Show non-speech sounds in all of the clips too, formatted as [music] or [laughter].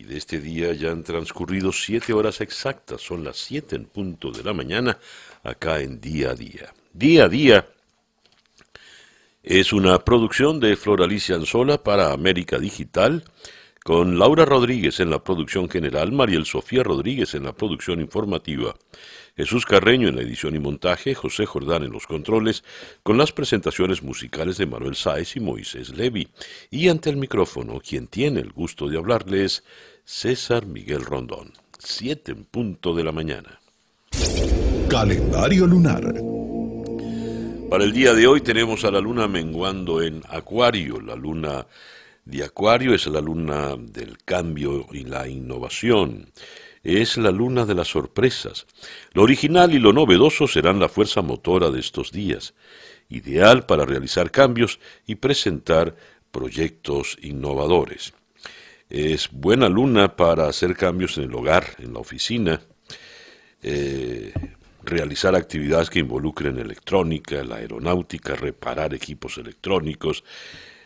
y de este día ya han transcurrido siete horas exactas, son las 7 en punto de la mañana acá en día a día. Día a día es una producción de Floralicia Anzola para América Digital, con Laura Rodríguez en la producción general, Mariel Sofía Rodríguez en la producción informativa, Jesús Carreño en la edición y montaje, José Jordán en los controles, con las presentaciones musicales de Manuel Sáez y Moisés Levi. Y ante el micrófono, quien tiene el gusto de hablarles, César Miguel Rondón. Siete en punto de la mañana. Calendario lunar. Para el día de hoy tenemos a la luna menguando en Acuario. La luna de Acuario es la luna del cambio y la innovación. Es la luna de las sorpresas. Lo original y lo novedoso serán la fuerza motora de estos días, ideal para realizar cambios y presentar proyectos innovadores. Es buena luna para hacer cambios en el hogar, en la oficina, eh, realizar actividades que involucren electrónica, la aeronáutica, reparar equipos electrónicos,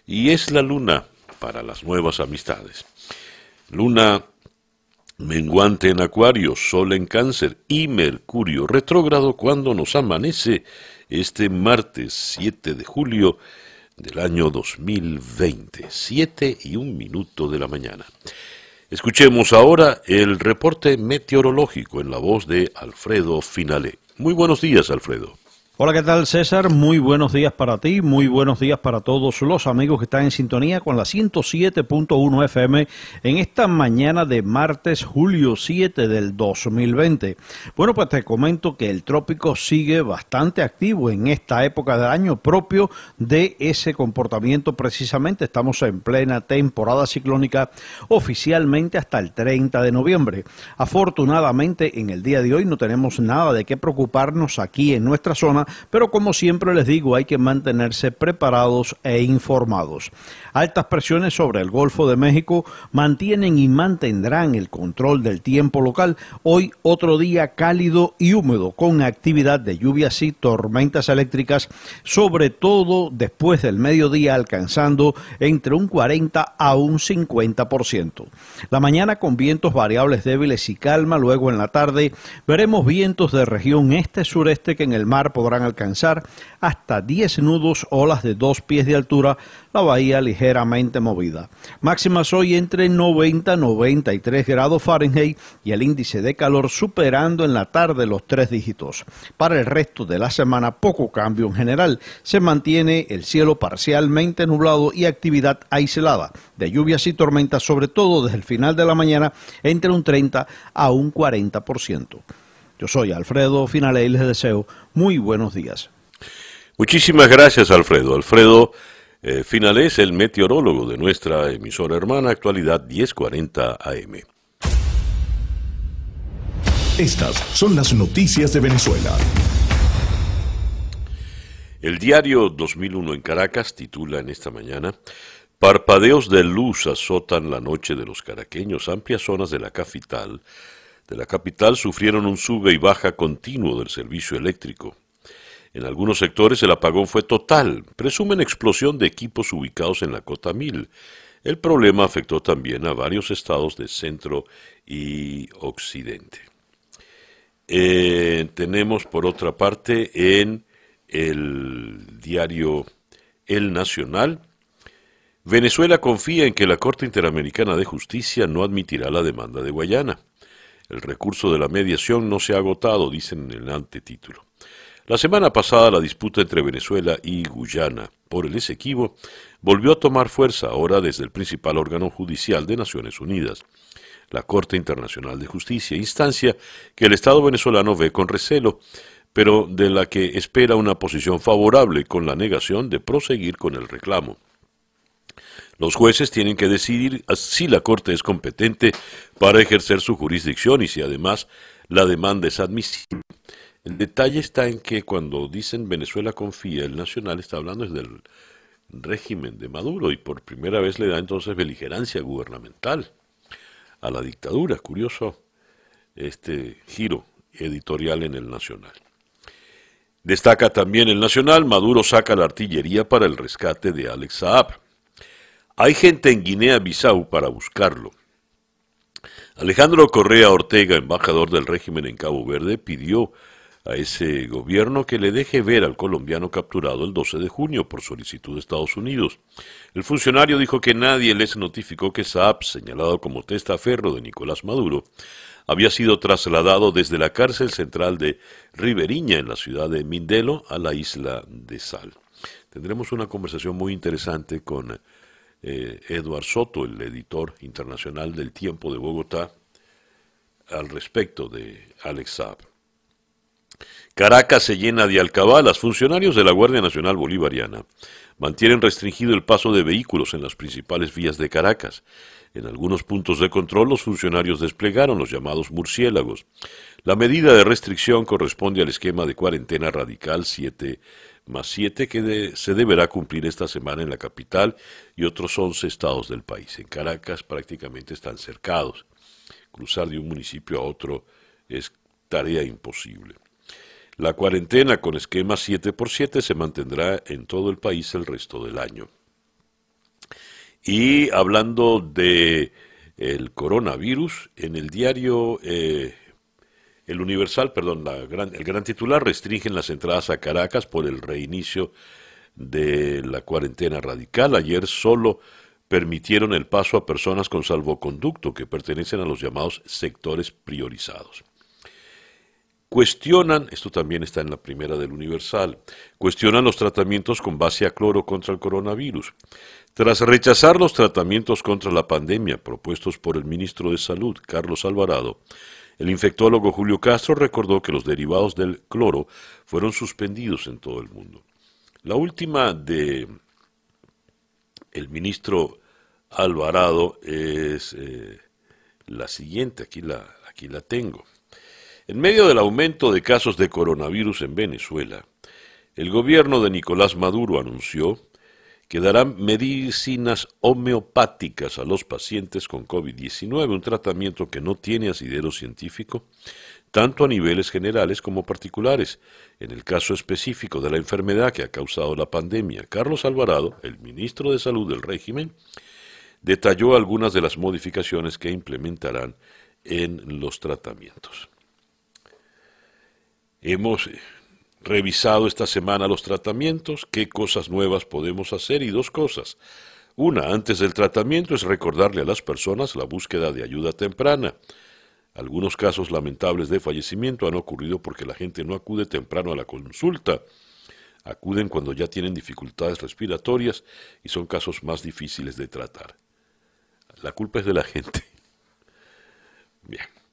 y es la luna para las nuevas amistades. Luna menguante en Acuario, Sol en Cáncer y Mercurio retrógrado cuando nos amanece este martes 7 de julio del año 2020, 7 y un minuto de la mañana. Escuchemos ahora el reporte meteorológico en la voz de Alfredo Finale. Muy buenos días, Alfredo. Hola, ¿qué tal César? Muy buenos días para ti, muy buenos días para todos los amigos que están en sintonía con la 107.1 FM en esta mañana de martes, julio 7 del 2020. Bueno, pues te comento que el trópico sigue bastante activo en esta época del año propio de ese comportamiento precisamente. Estamos en plena temporada ciclónica oficialmente hasta el 30 de noviembre. Afortunadamente en el día de hoy no tenemos nada de qué preocuparnos aquí en nuestra zona pero como siempre les digo, hay que mantenerse preparados e informados. Altas presiones sobre el Golfo de México mantienen y mantendrán el control del tiempo local. Hoy otro día cálido y húmedo con actividad de lluvias y tormentas eléctricas, sobre todo después del mediodía alcanzando entre un 40 a un 50%. La mañana con vientos variables débiles y calma, luego en la tarde veremos vientos de región este-sureste que en el mar podrán alcanzar hasta 10 nudos, olas de dos pies de altura, la bahía ligeramente movida. Máximas hoy entre 90 y 93 grados Fahrenheit y el índice de calor superando en la tarde los tres dígitos. Para el resto de la semana poco cambio en general. Se mantiene el cielo parcialmente nublado y actividad aislada de lluvias y tormentas, sobre todo desde el final de la mañana, entre un 30 a un 40%. Yo soy Alfredo Finale y les deseo muy buenos días. Muchísimas gracias, Alfredo. Alfredo eh, Finale es el meteorólogo de nuestra emisora hermana Actualidad 1040 AM. Estas son las noticias de Venezuela. El diario 2001 en Caracas titula en esta mañana Parpadeos de luz azotan la noche de los caraqueños. Amplias zonas de la capital de la capital sufrieron un sube y baja continuo del servicio eléctrico. En algunos sectores el apagón fue total. Presumen explosión de equipos ubicados en la cota 1000. El problema afectó también a varios estados de centro y occidente. Eh, tenemos por otra parte en el diario El Nacional, Venezuela confía en que la Corte Interamericana de Justicia no admitirá la demanda de Guayana. El recurso de la mediación no se ha agotado, dicen en el antetítulo. La semana pasada la disputa entre Venezuela y Guyana por el Esequibo volvió a tomar fuerza ahora desde el principal órgano judicial de Naciones Unidas, la Corte Internacional de Justicia, instancia que el Estado venezolano ve con recelo, pero de la que espera una posición favorable con la negación de proseguir con el reclamo. Los jueces tienen que decidir si la Corte es competente para ejercer su jurisdicción y si además la demanda es admisible. El detalle está en que cuando dicen Venezuela confía, el Nacional está hablando desde del régimen de Maduro y por primera vez le da entonces beligerancia gubernamental a la dictadura. Curioso este giro editorial en el Nacional. Destaca también el Nacional, Maduro saca la artillería para el rescate de Alex Saab. Hay gente en Guinea-Bissau para buscarlo. Alejandro Correa Ortega, embajador del régimen en Cabo Verde, pidió a ese gobierno que le deje ver al colombiano capturado el 12 de junio por solicitud de Estados Unidos. El funcionario dijo que nadie les notificó que Saab, señalado como testaferro de Nicolás Maduro, había sido trasladado desde la cárcel central de Riberiña en la ciudad de Mindelo a la isla de Sal. Tendremos una conversación muy interesante con eh, Eduard Soto, el editor internacional del Tiempo de Bogotá, al respecto de Alex Saab. Caracas se llena de alcabalas. Funcionarios de la Guardia Nacional Bolivariana mantienen restringido el paso de vehículos en las principales vías de Caracas. En algunos puntos de control los funcionarios desplegaron los llamados murciélagos. La medida de restricción corresponde al esquema de cuarentena radical 7 más 7 que se deberá cumplir esta semana en la capital y otros 11 estados del país. En Caracas prácticamente están cercados. Cruzar de un municipio a otro es tarea imposible. La cuarentena con esquema 7 por 7 se mantendrá en todo el país el resto del año. Y hablando de el coronavirus, en el diario eh, El Universal, perdón, el gran titular restringen las entradas a Caracas por el reinicio de la cuarentena radical. Ayer solo permitieron el paso a personas con salvoconducto que pertenecen a los llamados sectores priorizados cuestionan, esto también está en la primera del Universal, cuestionan los tratamientos con base a cloro contra el coronavirus. Tras rechazar los tratamientos contra la pandemia propuestos por el ministro de Salud, Carlos Alvarado, el infectólogo Julio Castro recordó que los derivados del cloro fueron suspendidos en todo el mundo. La última de el ministro Alvarado es eh, la siguiente, aquí la, aquí la tengo. En medio del aumento de casos de coronavirus en Venezuela, el gobierno de Nicolás Maduro anunció que dará medicinas homeopáticas a los pacientes con COVID-19, un tratamiento que no tiene asidero científico, tanto a niveles generales como particulares. En el caso específico de la enfermedad que ha causado la pandemia, Carlos Alvarado, el ministro de Salud del régimen, detalló algunas de las modificaciones que implementarán en los tratamientos. Hemos eh, revisado esta semana los tratamientos, qué cosas nuevas podemos hacer y dos cosas. Una, antes del tratamiento, es recordarle a las personas la búsqueda de ayuda temprana. Algunos casos lamentables de fallecimiento han ocurrido porque la gente no acude temprano a la consulta. Acuden cuando ya tienen dificultades respiratorias y son casos más difíciles de tratar. La culpa es de la gente. Bien.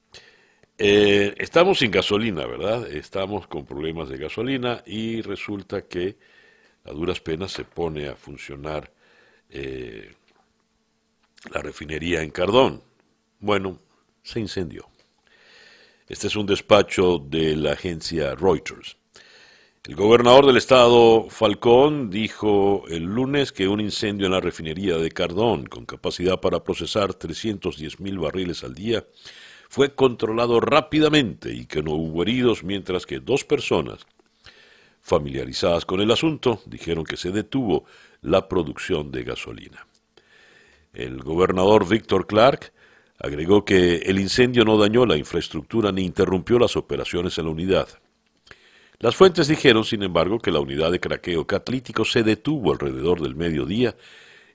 Eh, estamos sin gasolina, ¿verdad? Estamos con problemas de gasolina y resulta que a duras penas se pone a funcionar eh, la refinería en Cardón. Bueno, se incendió. Este es un despacho de la agencia Reuters. El gobernador del estado, Falcón, dijo el lunes que un incendio en la refinería de Cardón, con capacidad para procesar 310 mil barriles al día, fue controlado rápidamente y que no hubo heridos, mientras que dos personas familiarizadas con el asunto dijeron que se detuvo la producción de gasolina. El gobernador Víctor Clark agregó que el incendio no dañó la infraestructura ni interrumpió las operaciones en la unidad. Las fuentes dijeron, sin embargo, que la unidad de craqueo catalítico se detuvo alrededor del mediodía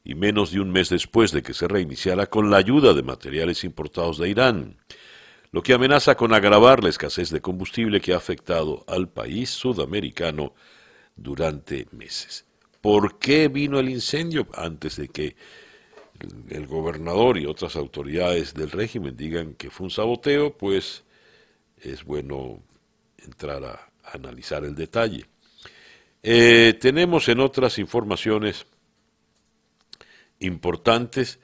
y menos de un mes después de que se reiniciara con la ayuda de materiales importados de Irán lo que amenaza con agravar la escasez de combustible que ha afectado al país sudamericano durante meses. ¿Por qué vino el incendio? Antes de que el gobernador y otras autoridades del régimen digan que fue un saboteo, pues es bueno entrar a, analizar el detalle. Eh, tenemos en otras informaciones importantes,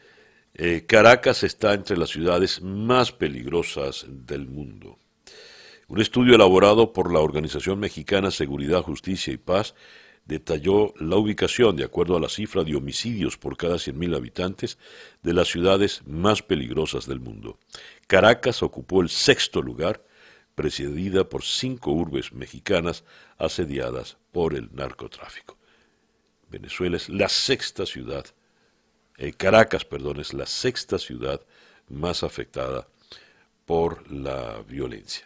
eh, Caracas está entre las ciudades más peligrosas del mundo. Un estudio elaborado por la Organización Mexicana Seguridad, Justicia y Paz detalló la ubicación, de acuerdo a la cifra de homicidios por cada 100.000 habitantes, de las ciudades más peligrosas del mundo. Caracas ocupó el sexto lugar, precedida por cinco urbes mexicanas asediadas por el narcotráfico. Venezuela es la sexta ciudad, eh, Caracas, perdón, es la sexta ciudad más afectada por la violencia.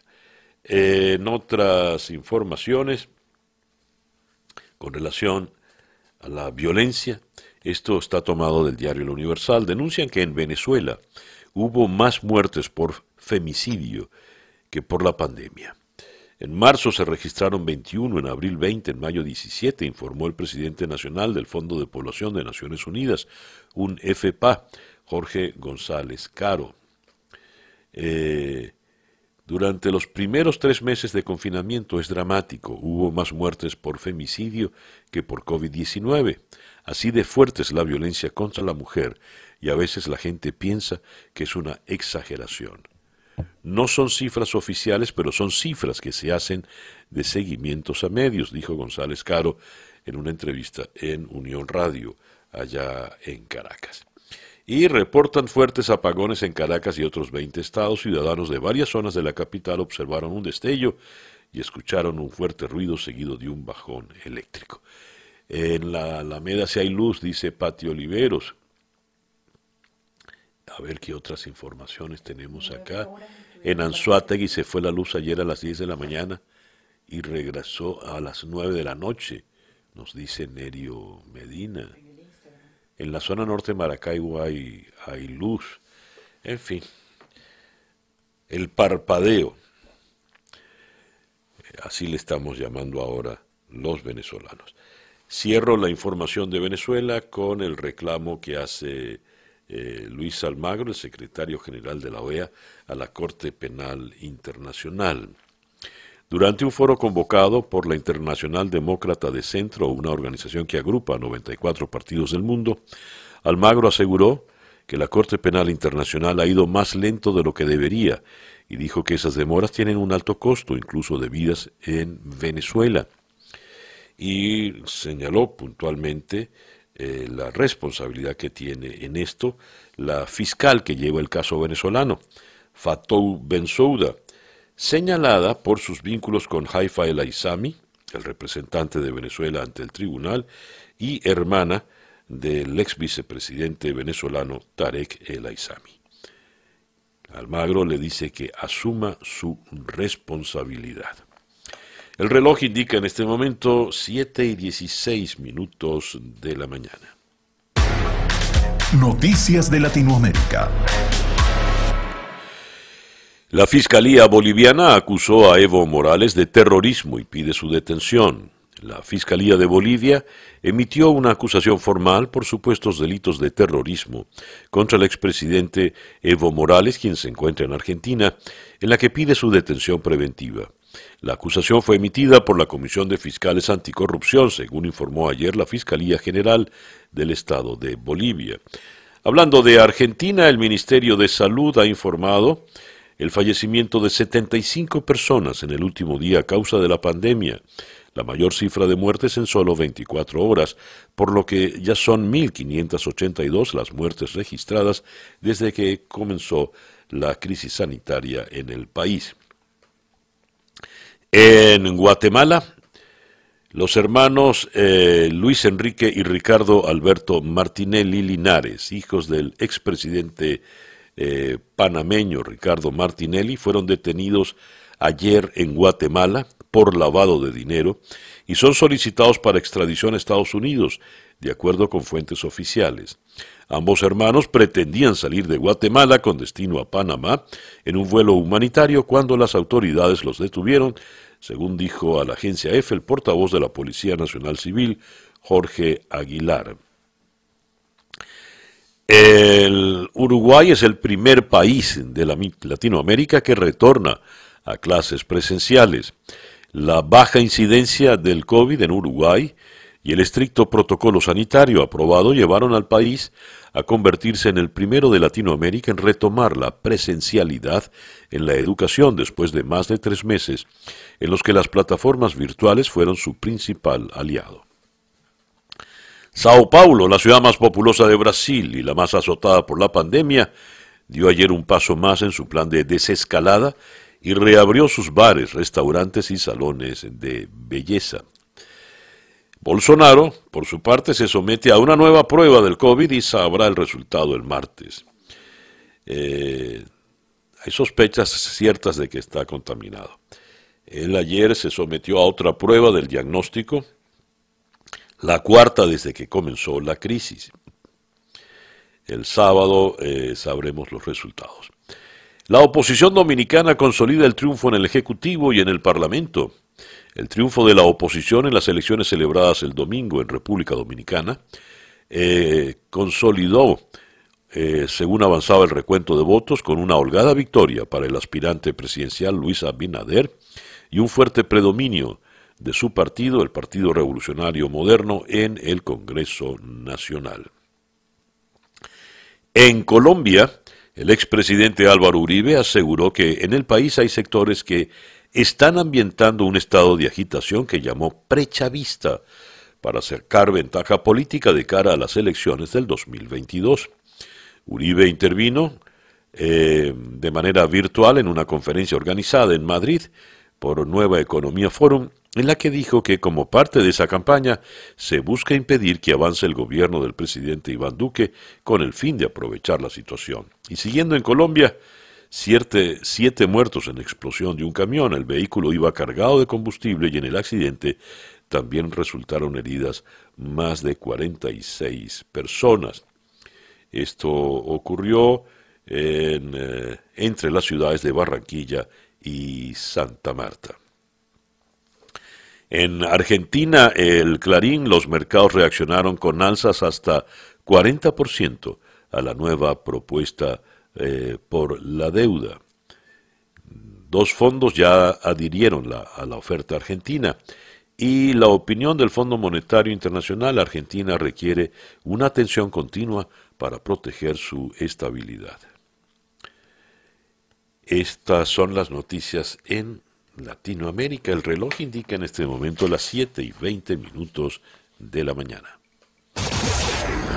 en otras informaciones, con relación a la violencia, esto está tomado del diario El Universal, denuncian que en Venezuela hubo más muertes por femicidio que por la pandemia. En marzo se registraron 21, en abril 20, en mayo 17, informó el presidente nacional del Fondo de Población de Naciones Unidas, un FPA, Jorge González Caro. Eh, durante los primeros tres meses de confinamiento es dramático. Hubo más muertes por femicidio que por COVID-19. Así de fuerte es la violencia contra la mujer y a veces la gente piensa que es una exageración. No son cifras oficiales, pero son cifras que se hacen de seguimientos a medios, dijo González Caro en una entrevista en Unión Radio, allá en Caracas y reportan fuertes apagones en Caracas y otros 20 estados. Ciudadanos de varias zonas de la capital observaron un destello y escucharon un fuerte ruido seguido de un bajón eléctrico. En la Alameda si hay luz, dice Pati Oliveros. A ver qué otras informaciones tenemos acá. En Anzuategui se fue la luz ayer a las 10 de la mañana y regresó a las 9 de la noche, nos dice Nerio Medina. En la zona norte de Maracaibo hay, luz. En fin, el parpadeo. Así le estamos llamando ahora los venezolanos. Cierro la información de Venezuela con el reclamo que hace eh, Luis Almagro, el secretario general de la OEA, a la Corte Penal Internacional. Durante un foro convocado por la Internacional Demócrata de Centro, una organización que agrupa a 94 partidos del mundo, Almagro aseguró que la Corte Penal Internacional ha ido más lento de lo que debería y dijo que esas demoras tienen un alto costo, incluso de vidas en Venezuela. Y señaló puntualmente eh, la responsabilidad que tiene en esto la fiscal que lleva el caso venezolano, Fatou Bensouda, señalada por sus vínculos con Haifa el Aizami, el representante de Venezuela ante el tribunal, y hermana del ex vicepresidente venezolano Tarek el Aizami. Almagro le dice que asuma su responsabilidad. El reloj indica en este momento 7 y 16 minutos de la mañana. Noticias de Latinoamérica. La Fiscalía Boliviana acusó a Evo Morales de terrorismo y pide su detención. La Fiscalía de Bolivia emitió una acusación formal por supuestos delitos de terrorismo contra el expresidente Evo Morales, quien se encuentra en Argentina, en la que pide su detención preventiva. La acusación fue emitida por la Comisión de Fiscales Anticorrupción, según informó ayer la Fiscalía General del Estado de Bolivia. Hablando de Argentina, el Ministerio de Salud ha informado el fallecimiento de 75 personas en el último día a causa de la pandemia, la mayor cifra de muertes en solo 24 horas, por lo que ya son 1.582 las muertes registradas desde que comenzó la crisis sanitaria en el país. En Guatemala, los hermanos eh, Luis Enrique y Ricardo Alberto Martinelli Linares, hijos del expresidente eh, panameño Ricardo Martinelli fueron detenidos ayer en Guatemala por lavado de dinero y son solicitados para extradición a Estados Unidos, de acuerdo con fuentes oficiales. Ambos hermanos pretendían salir de Guatemala con destino a Panamá en un vuelo humanitario cuando las autoridades los detuvieron, según dijo a la agencia EFE el portavoz de la Policía Nacional Civil, Jorge Aguilar. El Uruguay es el primer país de la Latinoamérica que retorna a clases presenciales. La baja incidencia del COVID en Uruguay y el estricto protocolo sanitario aprobado llevaron al país a convertirse en el primero de Latinoamérica en retomar la presencialidad en la educación después de más de tres meses en los que las plataformas virtuales fueron su principal aliado. Sao Paulo, la ciudad más populosa de Brasil y la más azotada por la pandemia, dio ayer un paso más en su plan de desescalada y reabrió sus bares, restaurantes y salones de belleza. Bolsonaro, por su parte, se somete a una nueva prueba del COVID y sabrá el resultado el martes. Eh, hay sospechas ciertas de que está contaminado. Él ayer se sometió a otra prueba del diagnóstico, la cuarta desde que comenzó la crisis. El sábado eh, sabremos los resultados. La oposición dominicana consolida el triunfo en el Ejecutivo y en el Parlamento. El triunfo de la oposición en las elecciones celebradas el domingo en República Dominicana eh, consolidó, eh, según avanzaba el recuento de votos, con una holgada victoria para el aspirante presidencial Luis Abinader y un fuerte predominio de su partido, el Partido Revolucionario Moderno, en el Congreso Nacional. En Colombia, el expresidente Álvaro Uribe aseguró que en el país hay sectores que están ambientando un estado de agitación que llamó prechavista para acercar ventaja política de cara a las elecciones del 2022. Uribe intervino eh, de manera virtual en una conferencia organizada en Madrid por Nueva Economía Forum, en la que dijo que como parte de esa campaña se busca impedir que avance el gobierno del presidente Iván Duque con el fin de aprovechar la situación. Y siguiendo en Colombia, Siete, muertos en explosión de un camión. El vehículo iba cargado de combustible y en el accidente también resultaron heridas más de 46 personas. Esto ocurrió eh, entre las ciudades de Barranquilla y Santa Marta. En Argentina, el Clarín, los mercados reaccionaron con alzas hasta 40% a la nueva propuesta eh, por la deuda. Dos fondos ya adhirieron a la oferta argentina y la opinión del Fondo Monetario Internacional, Argentina requiere una atención continua para proteger su estabilidad. Estas son las noticias en Latinoamérica. El reloj indica en este momento las 7 y 20 minutos de la mañana.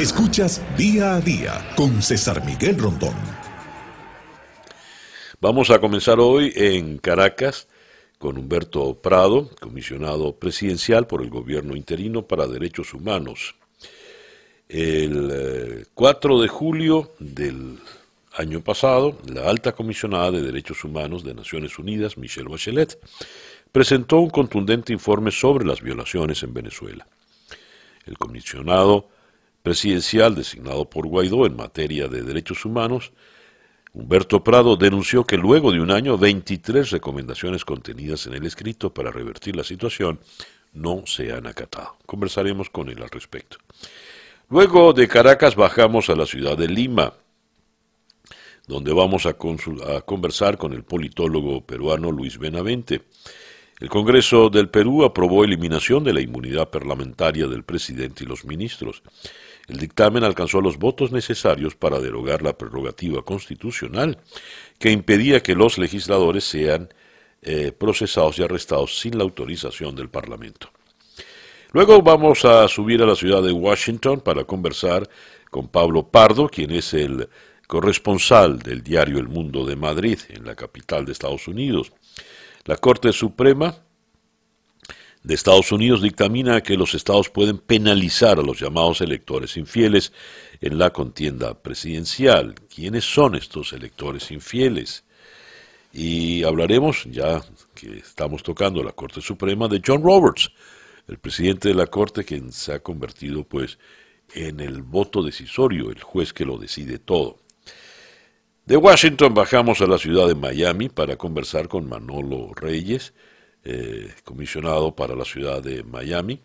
Escuchas día a día con César Miguel Rondón. Vamos a comenzar hoy en Caracas con Humberto Prado, comisionado presidencial por el gobierno interino para derechos humanos. El 4 eh, de julio del año pasado, la alta comisionada de derechos humanos de Naciones Unidas, Michelle Bachelet, presentó un contundente informe sobre las violaciones en Venezuela. El comisionado presidencial designado por Guaidó en materia de derechos humanos Humberto Prado denunció que luego de un año 23 recomendaciones contenidas en el escrito para revertir la situación no se han acatado. Conversaremos con él al respecto. Luego de Caracas bajamos a la ciudad de Lima, donde vamos a, conversar con el politólogo peruano Luis Benavente. El Congreso del Perú aprobó eliminación de la inmunidad parlamentaria del presidente y los ministros. El dictamen alcanzó los votos necesarios para derogar la prerrogativa constitucional que impedía que los legisladores sean eh, procesados y arrestados sin la autorización del Parlamento. Luego vamos a subir a la ciudad de Washington para conversar con Pablo Pardo, quien es el corresponsal del diario El Mundo de Madrid, en la capital de Estados Unidos. La Corte Suprema de Estados Unidos dictamina que los estados pueden penalizar a los llamados electores infieles en la contienda presidencial. ¿Quiénes son estos electores infieles? Y hablaremos, ya que estamos tocando la Corte Suprema, de John Roberts, el presidente de la Corte, quien se ha convertido pues en el voto decisorio, el juez que lo decide todo. De Washington bajamos a la ciudad de Miami para conversar con Manolo Reyes, eh, comisionado para la ciudad de Miami.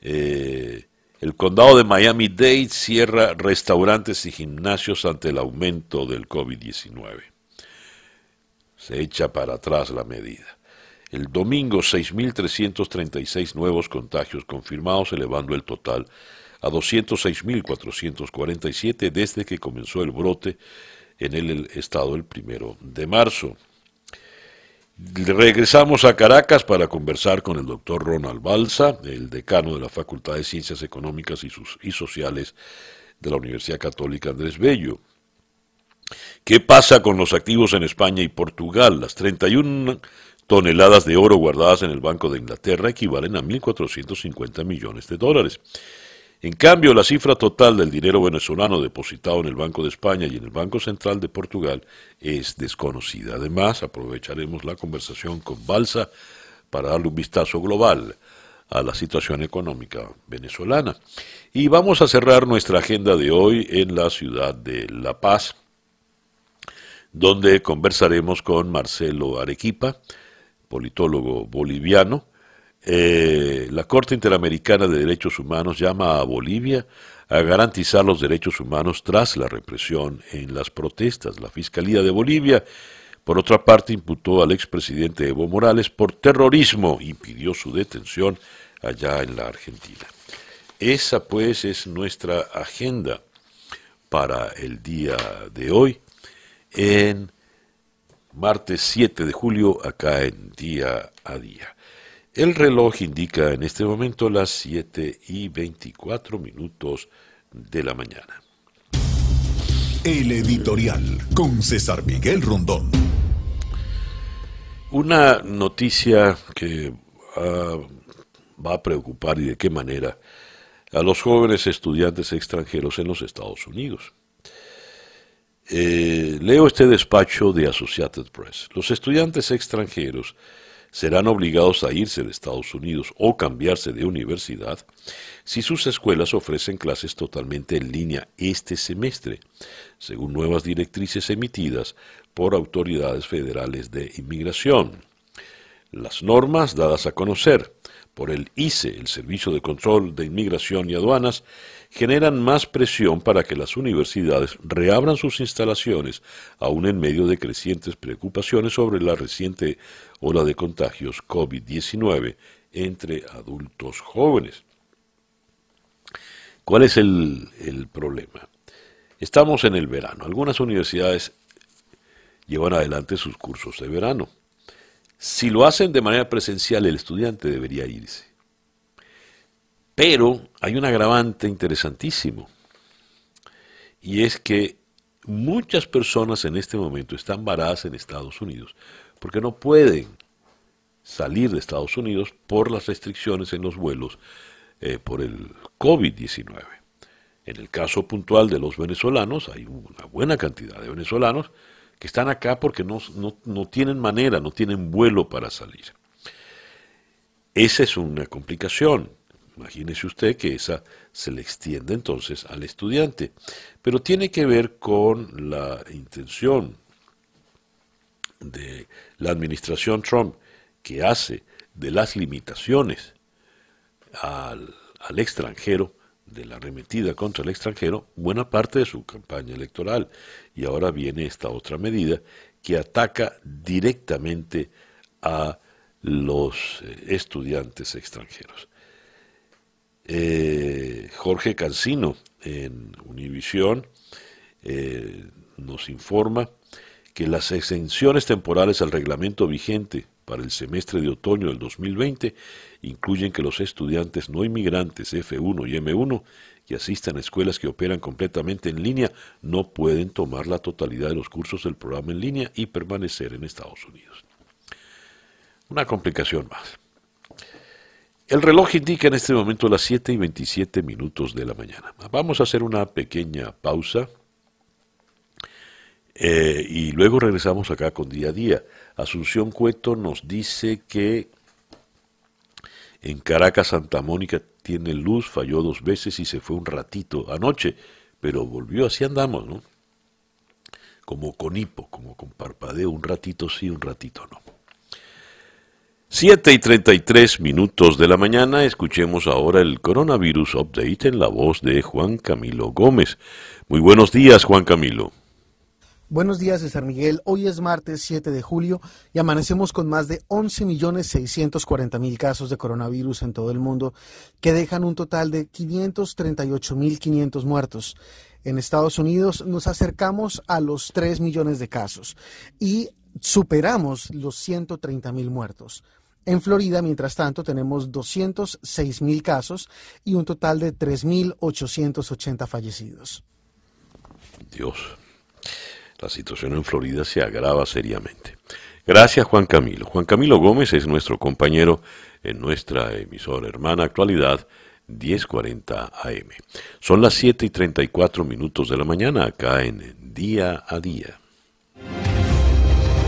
Eh, el condado de Miami-Dade cierra restaurantes y gimnasios ante el aumento del COVID-19. Se echa para atrás la medida. El domingo 6.336 nuevos contagios confirmados, elevando el total a 206.447 desde que comenzó el brote en el estado el primero de marzo. Regresamos a Caracas para conversar con el doctor Ronald Balsa, el decano de la Facultad de Ciencias Económicas y, y Sociales de la Universidad Católica Andrés Bello. ¿Qué pasa con los activos en España y Portugal? Las 31 toneladas de oro guardadas en el Banco de Inglaterra equivalen a 1.450 millones de dólares. En cambio, la cifra total del dinero venezolano depositado en el Banco de España y en el Banco Central de Portugal es desconocida. Además, aprovecharemos la conversación con Balsa para darle un vistazo global a la situación económica venezolana. Y vamos a cerrar nuestra agenda de hoy en la ciudad de La Paz, donde conversaremos con Marcelo Arequipa, politólogo boliviano, eh, la Corte Interamericana de Derechos Humanos llama a Bolivia a garantizar los derechos humanos tras la represión en las protestas. La Fiscalía de Bolivia, por otra parte, imputó al expresidente Evo Morales por terrorismo y pidió su detención allá en la Argentina. Esa pues es nuestra agenda para el día de hoy en martes 7 de julio acá en día a día. El reloj indica en este momento las 7 y 24 minutos de la mañana. El editorial con César Miguel Rondón. Una noticia que ah, va a preocupar y de qué manera a los jóvenes estudiantes extranjeros en los Estados Unidos. Eh, leo este despacho de Associated Press. Los estudiantes extranjeros serán obligados a irse de Estados Unidos o cambiarse de universidad si sus escuelas ofrecen clases totalmente en línea este semestre, según nuevas directrices emitidas por autoridades federales de inmigración. Las normas dadas a conocer por el ICE, el Servicio de Control de Inmigración y Aduanas, generan más presión para que las universidades reabran sus instalaciones, aún en medio de crecientes preocupaciones sobre la reciente ola de contagios COVID-19 entre adultos jóvenes. ¿Cuál es el, el, problema? Estamos en el verano. Algunas universidades llevan adelante sus cursos de verano. Si lo hacen de manera presencial, el estudiante debería irse. Pero hay un agravante interesantísimo, y es que muchas personas en este momento están varadas en Estados Unidos porque no pueden salir de Estados Unidos por las restricciones en los vuelos eh, por el COVID-19. En el caso puntual de los venezolanos, hay una buena cantidad de venezolanos que están acá porque no, no tienen manera, no tienen vuelo para salir. Esa es una complicación. Imagínese usted que esa se le extiende entonces al estudiante, pero tiene que ver con la intención de la administración Trump que hace de las limitaciones al, extranjero, de la arremetida contra el extranjero, buena parte de su campaña electoral. Y ahora viene esta otra medida que ataca directamente a los eh, estudiantes extranjeros. Eh, Jorge Cancino en Univisión eh, nos informa que las exenciones temporales al reglamento vigente para el semestre de otoño del 2020 incluyen que los estudiantes no inmigrantes F1 y M1 que asistan a escuelas que operan completamente en línea no pueden tomar la totalidad de los cursos del programa en línea y permanecer en Estados Unidos. Una complicación más. El reloj indica en este momento las 7 y 27 minutos de la mañana. Vamos a hacer una pequeña pausa eh, y luego regresamos acá con día a día. Asunción Cueto nos dice que en Caracas Santa Mónica tiene luz, falló dos veces y se fue un ratito anoche, pero volvió, así andamos, ¿no? Como con hipo, como con parpadeo, un ratito sí, un ratito no. 7 y 33 minutos de la mañana, escuchemos ahora el coronavirus update en la voz de Juan Camilo Gómez. Muy buenos días, Juan Camilo. Buenos días, César Miguel. Hoy es martes 7 de julio y amanecemos con más de 11.640.000 casos de coronavirus en todo el mundo, que dejan un total de 538.500 muertos. En Estados Unidos nos acercamos a los 3 millones de casos y superamos los 130.000 muertos. En Florida, mientras tanto, tenemos 206.000 casos y un total de 3.880 fallecidos. Dios la situación en Florida se agrava seriamente. Gracias Juan Camilo. Juan Camilo Gómez es nuestro compañero en nuestra emisora hermana actualidad 1040 AM. Son las 7 y 34 minutos de la mañana acá en Día a Día.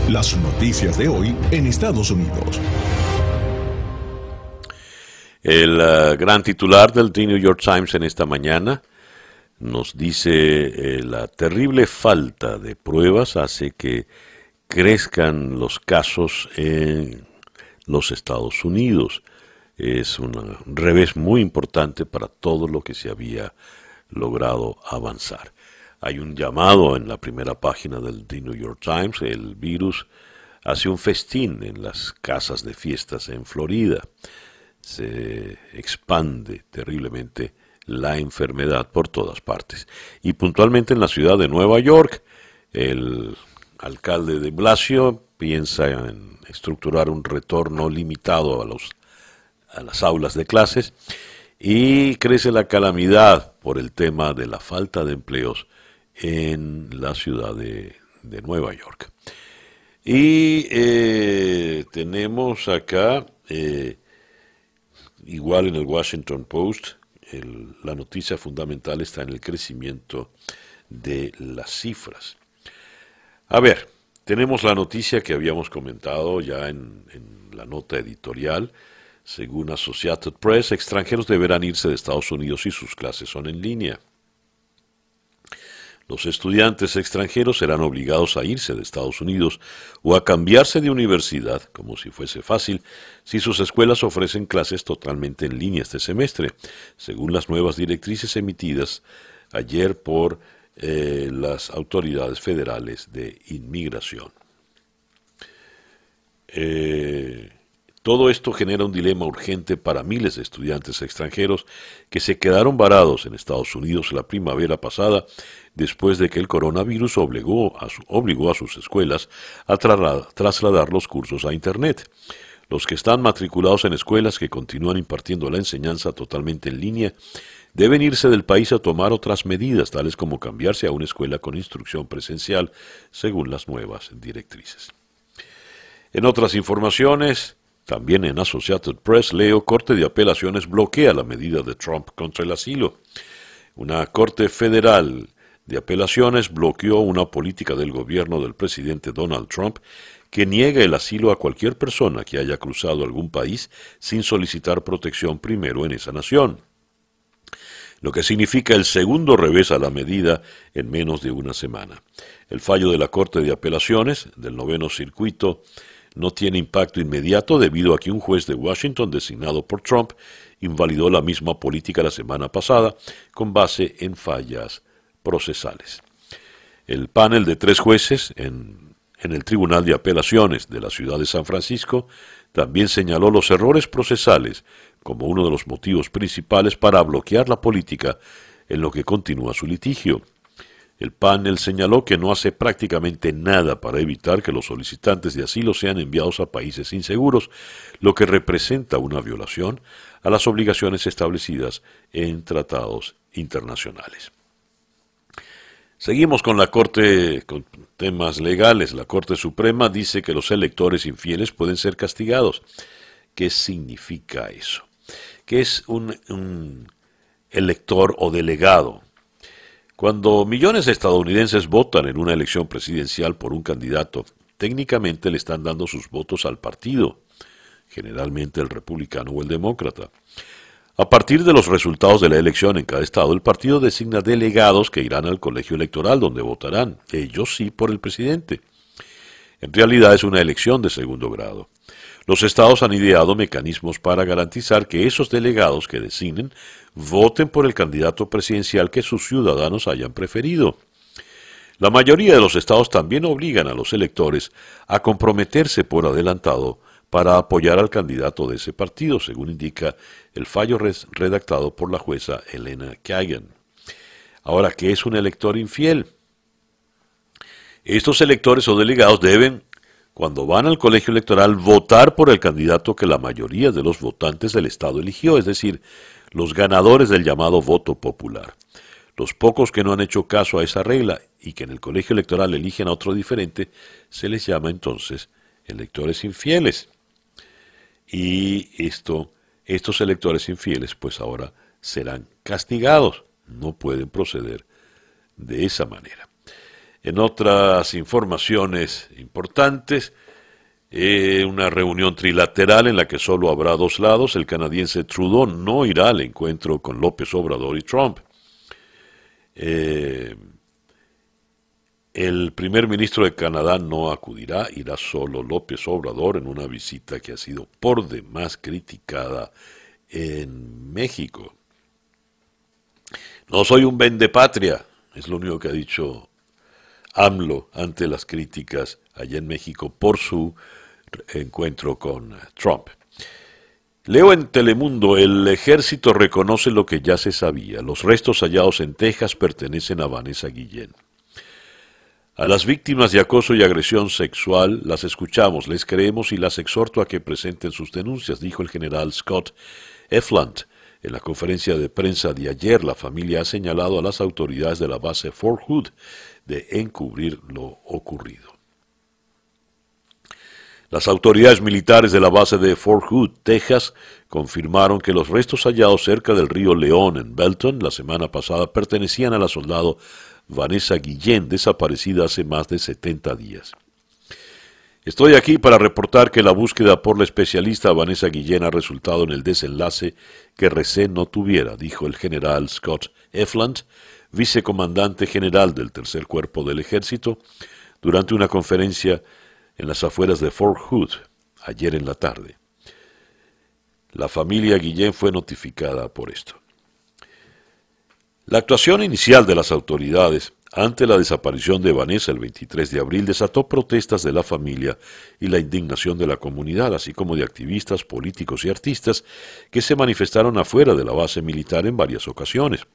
Las noticias de hoy en Estados Unidos. El uh, gran titular del The New York Times en esta mañana nos dice eh, la terrible falta de pruebas hace que crezcan los casos en los Estados Unidos. Es un revés muy importante para todo lo que se había logrado avanzar. Hay un llamado en la primera página del The New York Times. El virus hace un festín en las casas de fiestas en Florida. Se expande terriblemente la enfermedad por todas partes. Y puntualmente en la ciudad de Nueva York, el alcalde de Blasio piensa en estructurar un retorno limitado a, los, a las aulas de clases y crece la calamidad por el tema de la falta de empleos en la ciudad de, Nueva York. Y eh, tenemos acá, eh, igual en el Washington Post, la noticia fundamental está en el crecimiento de las cifras. A ver, tenemos la noticia que habíamos comentado ya en, la nota editorial. Según Associated Press, extranjeros deberán irse de Estados Unidos si sus clases son en línea. Los estudiantes extranjeros serán obligados a irse de Estados Unidos o a cambiarse de universidad, como si fuese fácil, si sus escuelas ofrecen clases totalmente en línea este semestre, según las nuevas directrices emitidas ayer por eh, las autoridades federales de inmigración. Eh, todo esto genera un dilema urgente para miles de estudiantes extranjeros que se quedaron varados en Estados Unidos la primavera pasada después de que el coronavirus obligó a, sus escuelas a trasladar los cursos a Internet. Los que están matriculados en escuelas que continúan impartiendo la enseñanza totalmente en línea deben irse del país a tomar otras medidas, tales como cambiarse a una escuela con instrucción presencial, según las nuevas directrices. En otras informaciones, también en Associated Press leo Corte de Apelaciones bloquea la medida de Trump contra el asilo. Una Corte Federal de Apelaciones bloqueó una política del gobierno del presidente Donald Trump que niega el asilo a cualquier persona que haya cruzado algún país sin solicitar protección primero en esa nación lo que significa el segundo revés a la medida en menos de una semana. El fallo de la Corte de Apelaciones del noveno circuito no tiene impacto inmediato debido a que un juez de Washington designado por Trump invalidó la misma política la semana pasada con base en fallas procesales. El panel de tres jueces en, el Tribunal de Apelaciones de la ciudad de San Francisco también señaló los errores procesales como uno de los motivos principales para bloquear la política en lo que continúa su litigio. El panel señaló que no hace prácticamente nada para evitar que los solicitantes de asilo sean enviados a países inseguros, lo que representa una violación a las obligaciones establecidas en tratados internacionales. Seguimos con la Corte, con temas legales. La Corte Suprema dice que los electores infieles pueden ser castigados. ¿Qué significa eso? ¿Qué es un, un elector o delegado? Cuando millones de estadounidenses votan en una elección presidencial por un candidato, técnicamente le están dando sus votos al partido, generalmente el republicano o el demócrata. A partir de los resultados de la elección en cada estado, el partido designa delegados que irán al colegio electoral donde votarán, ellos sí por el presidente. En realidad es una elección de segundo grado. Los estados han ideado mecanismos para garantizar que esos delegados que designen voten por el candidato presidencial que sus ciudadanos hayan preferido. La mayoría de los estados también obligan a los electores a comprometerse por adelantado para apoyar al candidato de ese partido, según indica el fallo redactado por la jueza Elena Kagan. Ahora, ¿qué es un elector infiel? Estos electores o delegados deben, cuando van al colegio electoral, votar por el candidato que la mayoría de los votantes del Estado eligió, es decir, los ganadores del llamado voto popular. Los pocos que no han hecho caso a esa regla y que en el colegio electoral eligen a otro diferente, se les llama entonces electores infieles. Y esto, estos electores infieles, pues ahora serán castigados, no pueden proceder de esa manera. En otras informaciones importantes, eh, una reunión trilateral en la que solo habrá dos lados, el canadiense Trudeau no irá al encuentro con López Obrador y Trump. Eh, el primer ministro de Canadá no acudirá, irá solo López Obrador en una visita que ha sido por demás criticada en México. No soy un patria, es lo único que ha dicho AMLO ante las críticas allá en México por su encuentro con Trump. Leo en Telemundo, el ejército reconoce lo que ya se sabía. Los restos hallados en Texas pertenecen a Vanessa Guillén. A las víctimas de acoso y agresión sexual las escuchamos, les creemos y las exhorto a que presenten sus denuncias, dijo el general Scott Efland. En la conferencia de prensa de ayer, la familia ha señalado a las autoridades de la base Fort Hood de encubrir lo ocurrido. Las autoridades militares de la base de Fort Hood, Texas, confirmaron que los restos hallados cerca del río León en Belton la semana pasada pertenecían a la soldado Vanessa Guillén, desaparecida hace más de 70 días. Estoy aquí para reportar que la búsqueda por la especialista Vanessa Guillén ha resultado en el desenlace que recé no tuviera, dijo el general Scott Efland, vicecomandante general del Tercer Cuerpo del Ejército, durante una conferencia en las afueras de Fort Hood ayer en la tarde. La familia Guillén fue notificada por esto. La actuación inicial de las autoridades ante la desaparición de Vanessa el 23 de abril desató protestas de la familia y la indignación de la comunidad, así como de activistas, políticos y artistas que se manifestaron afuera de la base militar en varias ocasiones.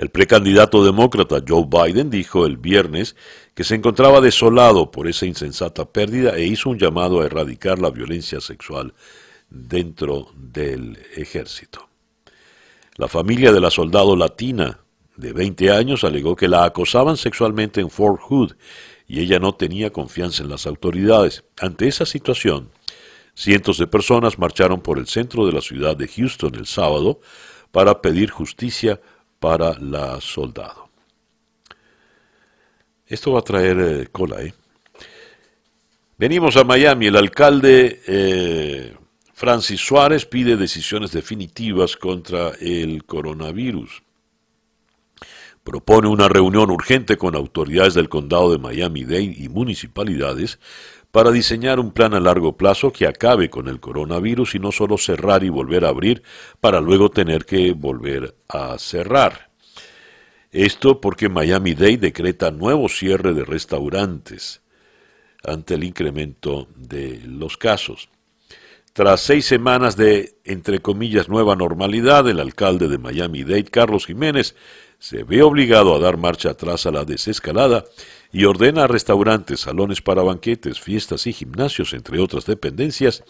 El precandidato demócrata Joe Biden dijo el viernes que se encontraba desolado por esa insensata pérdida e hizo un llamado a erradicar la violencia sexual dentro del ejército. La familia de la soldado latina de 20 años alegó que la acosaban sexualmente en Fort Hood y ella no tenía confianza en las autoridades. Ante esa situación, cientos de personas marcharon por el centro de la ciudad de Houston el sábado para pedir justicia para la soldado. Esto va a traer eh, cola, ¿eh? Venimos a Miami. El alcalde eh, Francis Suárez pide decisiones definitivas contra el coronavirus. Propone una reunión urgente con autoridades del condado de Miami-Dade y municipalidades para diseñar un plan a largo plazo que acabe con el coronavirus y no solo cerrar y volver a abrir para luego tener que volver a cerrar. Esto porque Miami-Dade decreta nuevo cierre de restaurantes ante el incremento de los casos. Tras seis semanas de, entre comillas, nueva normalidad, el alcalde de Miami-Dade, Carlos Jiménez, se ve obligado a dar marcha atrás a la desescalada y ordena a restaurantes, salones para banquetes, fiestas y gimnasios, entre otras dependencias,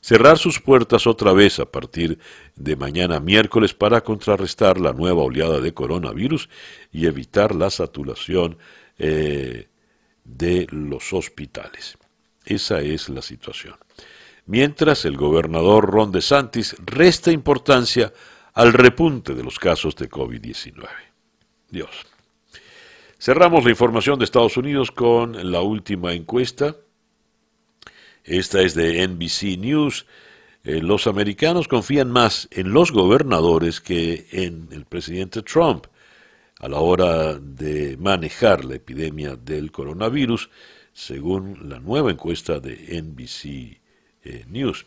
cerrar sus puertas otra vez a partir de mañana miércoles para contrarrestar la nueva oleada de coronavirus y evitar la saturación eh, de los hospitales. Esa es la situación mientras el gobernador Ron DeSantis resta importancia al repunte de los casos de COVID-19. Dios. Cerramos la información de Estados Unidos con la última encuesta. Esta es de NBC News. Eh, los americanos confían más en los gobernadores que en el presidente Trump a la hora de manejar la epidemia del coronavirus, según la nueva encuesta de NBC eh, News.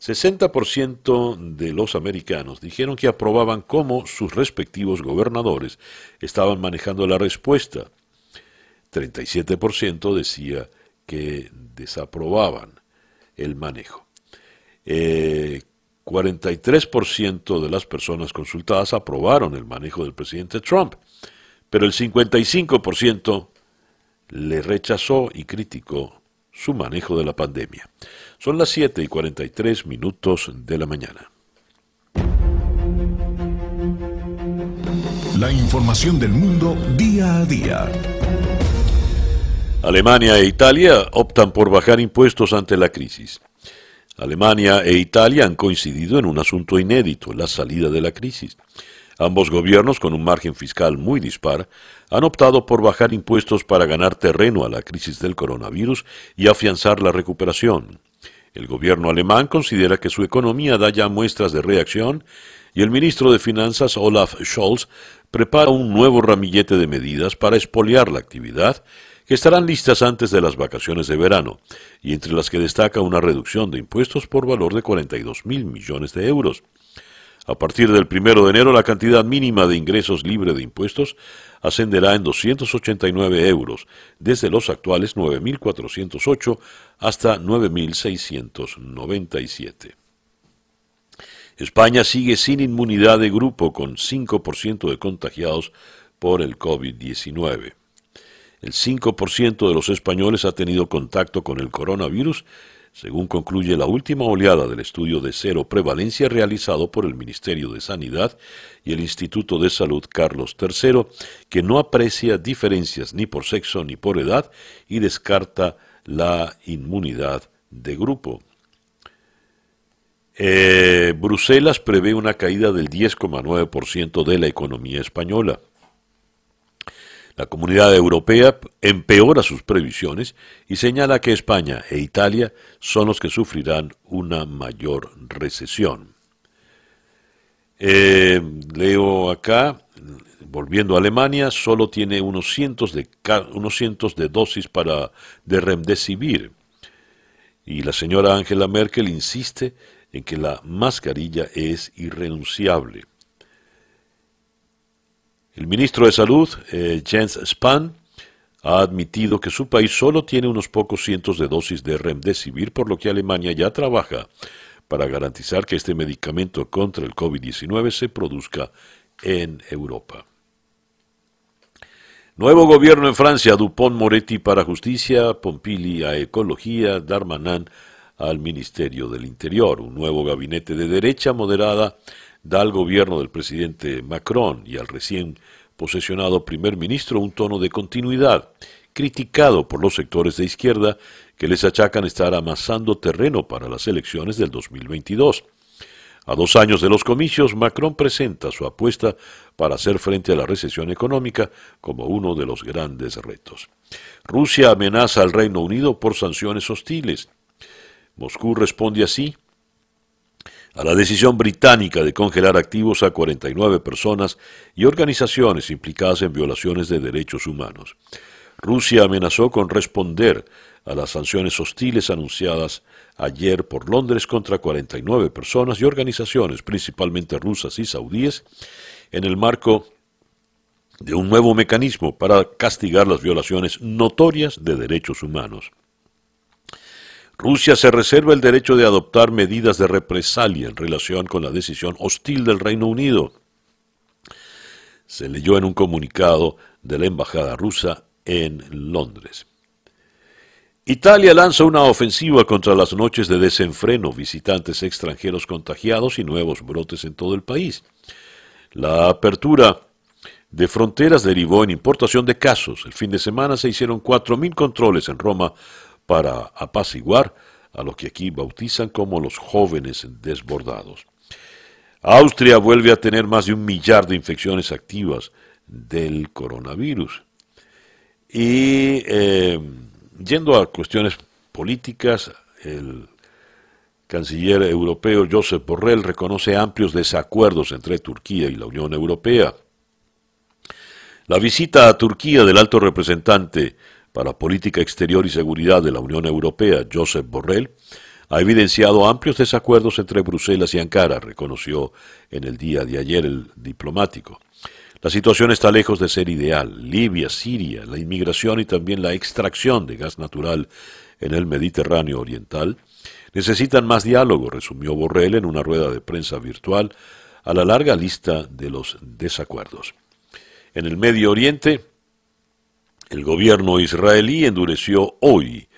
60% de los americanos dijeron que aprobaban cómo sus respectivos gobernadores estaban manejando la respuesta 37% decía que desaprobaban el manejo. 43% de las personas consultadas aprobaron el manejo del presidente Trump, pero el 55% le rechazó y criticó su manejo de la pandemia. Son las 7 y 43 minutos de la mañana. La información del mundo día a día. Alemania e Italia optan por bajar impuestos ante la crisis. Alemania e Italia han coincidido en un asunto inédito, la salida de la crisis. Ambos gobiernos, con un margen fiscal muy dispar, han optado por bajar impuestos para ganar terreno a la crisis del coronavirus y afianzar la recuperación. El gobierno alemán considera que su economía da ya muestras de reacción y el ministro de Finanzas Olaf Scholz prepara un nuevo ramillete de medidas para expoliar la actividad que estarán listas antes de las vacaciones de verano, y entre las que destaca una reducción de impuestos por valor de 42 mil millones de euros. A partir del primero de enero, la cantidad mínima de ingresos libre de impuestos ascenderá en 289 euros, desde los actuales 9.408 hasta 9.697. España sigue sin inmunidad de grupo con 5% de contagiados por el COVID-19. El 5% de los españoles ha tenido contacto con el coronavirus, según concluye la última oleada del estudio de cero prevalencia realizado por el Ministerio de Sanidad y el Instituto de Salud Carlos III, que no aprecia diferencias ni por sexo ni por edad y descarta la inmunidad de grupo. Eh, Bruselas prevé una caída del 10,9% de la economía española. La comunidad europea empeora sus previsiones y señala que España e Italia son los que sufrirán una mayor recesión. Eh, leo acá, volviendo a Alemania, solo tiene unos cientos de, unos cientos de dosis para, de remdesivir. Y la señora Angela Merkel insiste en que la mascarilla es irrenunciable. El ministro de Salud, eh, Jens Spahn, ha admitido que su país solo tiene unos pocos cientos de dosis de remdesivir, por lo que Alemania ya trabaja para garantizar que este medicamento contra el COVID-19 se produzca en Europa. Nuevo gobierno en Francia, Dupont Moretti para Justicia, Pompili a Ecología, Darmanin al Ministerio del Interior. Un nuevo gabinete de derecha moderada da al gobierno del presidente Macron y al recién posesionado primer ministro un tono de continuidad, criticado por los sectores de izquierda que les achacan estar amasando terreno para las elecciones del 2022. A dos años de los comicios, Macron presenta su apuesta para hacer frente a la recesión económica como uno de los grandes retos. Rusia amenaza al Reino Unido por sanciones hostiles. Moscú responde así a la decisión británica de congelar activos a 49 personas y organizaciones implicadas en violaciones de derechos humanos. Rusia amenazó con responder a las sanciones hostiles anunciadas ayer por Londres contra 49 personas y organizaciones, principalmente rusas y saudíes, en el marco de un nuevo mecanismo para castigar las violaciones notorias de derechos humanos. Rusia se reserva el derecho de adoptar medidas de represalia en relación con la decisión hostil del Reino Unido. Se leyó en un comunicado de la Embajada rusa en Londres. Italia lanza una ofensiva contra las noches de desenfreno, visitantes extranjeros contagiados y nuevos brotes en todo el país. La apertura de fronteras derivó en importación de casos. El fin de semana se hicieron 4.000 controles en Roma para apaciguar a los que aquí bautizan como los jóvenes desbordados. Austria vuelve a tener más de un millar de infecciones activas del coronavirus. Y eh, yendo a cuestiones políticas, el canciller europeo Josep Borrell reconoce amplios desacuerdos entre Turquía y la Unión Europea. La visita a Turquía del alto representante para Política Exterior y Seguridad de la Unión Europea, Josep Borrell, ha evidenciado amplios desacuerdos entre Bruselas y Ankara, reconoció en el día de ayer el diplomático. La situación está lejos de ser ideal. Libia, Siria, la inmigración y también la extracción de gas natural en el Mediterráneo Oriental necesitan más diálogo, resumió Borrell en una rueda de prensa virtual a la larga lista de los desacuerdos. En el Medio Oriente, el gobierno israelí endureció hoy,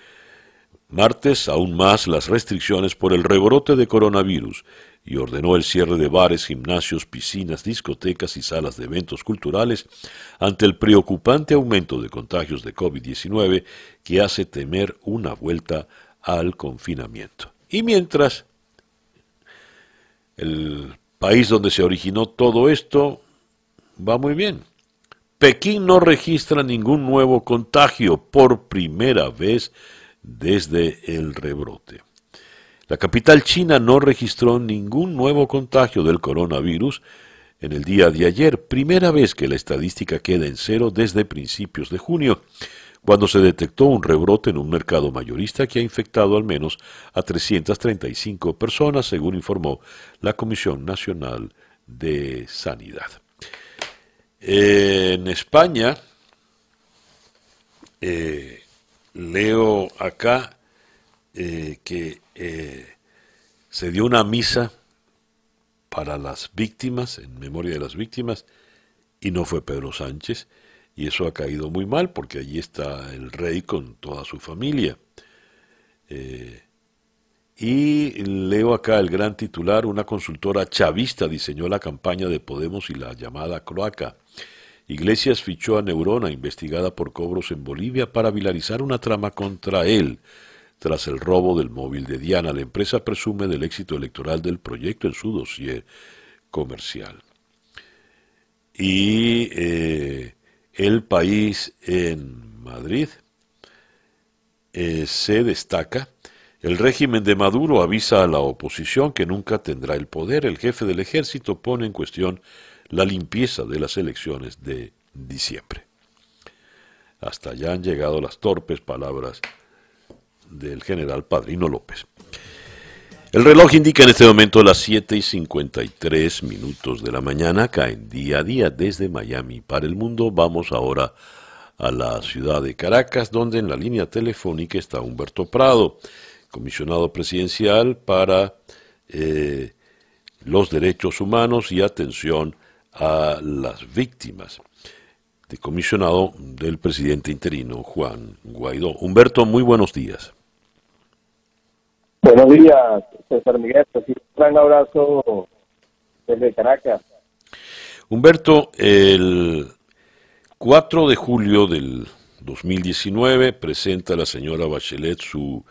martes, aún más las restricciones por el rebrote de coronavirus y ordenó el cierre de bares, gimnasios, piscinas, discotecas y salas de eventos culturales ante el preocupante aumento de contagios de COVID-19 que hace temer una vuelta al confinamiento. Y mientras el país donde se originó todo esto va muy bien. Pekín no registra ningún nuevo contagio por primera vez desde el rebrote. La capital china no registró ningún nuevo contagio del coronavirus en el día de ayer, primera vez que la estadística queda en cero desde principios de junio, cuando se detectó un rebrote en un mercado mayorista que ha infectado al menos a 335 personas, según informó la Comisión Nacional de Sanidad. En España, eh, leo acá eh, que eh, se dio una misa para las víctimas, en memoria de las víctimas, y no fue Pedro Sánchez, y eso ha caído muy mal porque allí está el rey con toda su familia. y leo acá el gran titular, una consultora chavista diseñó la campaña de Podemos y la llamada Croaca Iglesias fichó a Neurona, investigada por cobros en Bolivia, para vilarizar una trama contra él. Tras el robo del móvil de Diana, la empresa presume del éxito electoral del proyecto en su dossier comercial. Y eh, el país en Madrid eh, se destaca. El régimen de Maduro avisa a la oposición que nunca tendrá el poder. El jefe del ejército pone en cuestión la limpieza de las elecciones de diciembre. Hasta allá han llegado las torpes palabras del general Padrino López. El reloj indica en este momento las 7 y 53 minutos de la mañana, caen día a día desde Miami para el mundo. Vamos ahora a la ciudad de Caracas, donde en la línea telefónica está Humberto Prado, comisionado presidencial para eh, los derechos humanos y atención a las víctimas, de comisionado del presidente interino Juan Guaidó. Humberto, muy buenos días. Buenos días, César Miguel. Un gran abrazo desde Caracas. Humberto, el 4 de julio del 2019 presenta la señora Bachelet su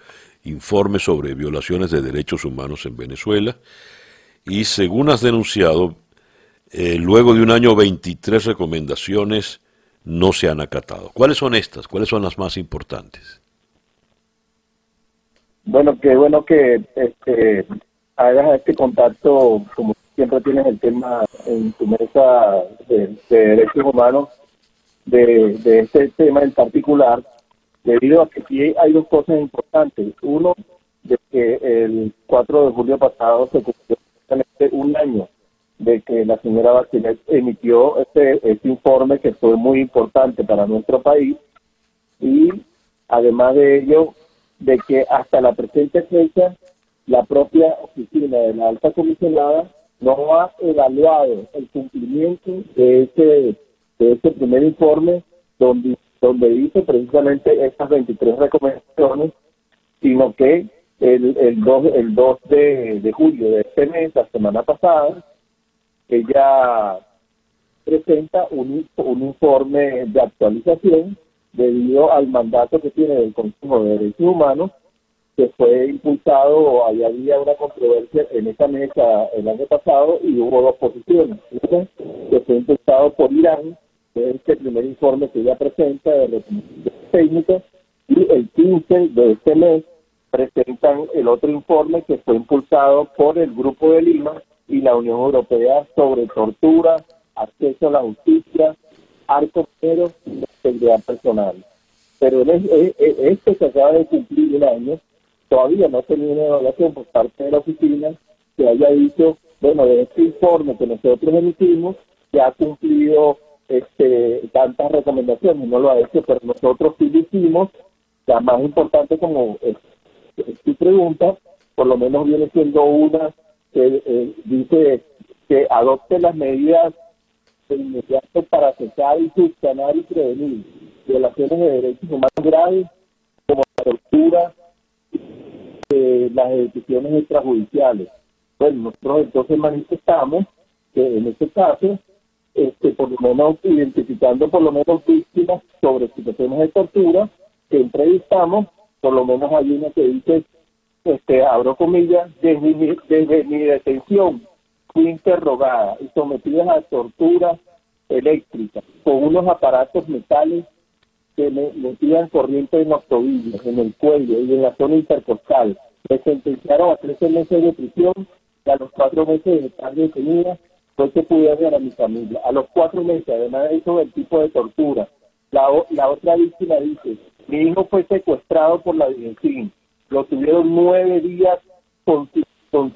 informe sobre violaciones de derechos humanos en Venezuela y según has denunciado, eh, luego de un año 23 recomendaciones no se han acatado. ¿Cuáles son estas? ¿Cuáles son las más importantes? Bueno, qué bueno que este, hagas este contacto, como siempre tienes el tema en tu mesa de, derechos humanos, de, este tema en particular, debido a que sí hay dos cosas importantes. Uno, de que el 4 de julio pasado se cumplió un año de que la señora Bachelet emitió este, este informe que fue muy importante para nuestro país y además de ello de que hasta la presente fecha la propia oficina de la alta comisionada no ha evaluado el cumplimiento de ese de ese primer informe donde donde dice precisamente estas 23 recomendaciones sino que el, el 2 el 2 de, de julio de este mes la semana pasada ella presenta un, un informe de actualización debido al mandato que tiene el Consejo de Derechos Humanos, que fue impulsado, o había una controversia en esa mesa el año pasado y hubo dos posiciones. que fue impulsado por Irán, que es el primer informe que ella presenta de recomendaciones técnicas, y el 15 de este mes presentan el otro informe que fue impulsado por el Grupo de Lima, y la Unión Europea sobre tortura, acceso a la justicia, arcos pero y seguridad personal. Pero este que acaba de cumplir un año, todavía no ha tenido una evaluación por parte de la oficina que haya dicho, bueno, de este informe que nosotros emitimos, que ha cumplido este, tantas recomendaciones, no lo ha hecho, pero nosotros sí lo hicimos. La más importante, como es, tu pregunta, por lo menos viene siendo una que eh, dice que adopte las medidas inmediatas para cesar y subsanar y prevenir violaciones de derechos humanos graves como la tortura, eh, las ejecuciones extrajudiciales. Bueno, nosotros entonces manifestamos que en este caso, este, por lo menos identificando por lo menos víctimas sobre situaciones de tortura, que entrevistamos, por lo menos hay una que dice, este, abro comillas, desde mi, desde mi detención fui interrogada y sometida a tortura eléctrica con unos aparatos metales que me metían corriente en los tobillos, en el cuello y en la zona intercostal. Me sentenciaron a 13 meses de prisión y a los cuatro meses de estar detenida fue que pude ver a mi familia. A los cuatro meses, además de eso, el tipo de tortura. La, la otra víctima dice, mi hijo fue secuestrado por la DINCIN. Lo tuvieron nueve días con,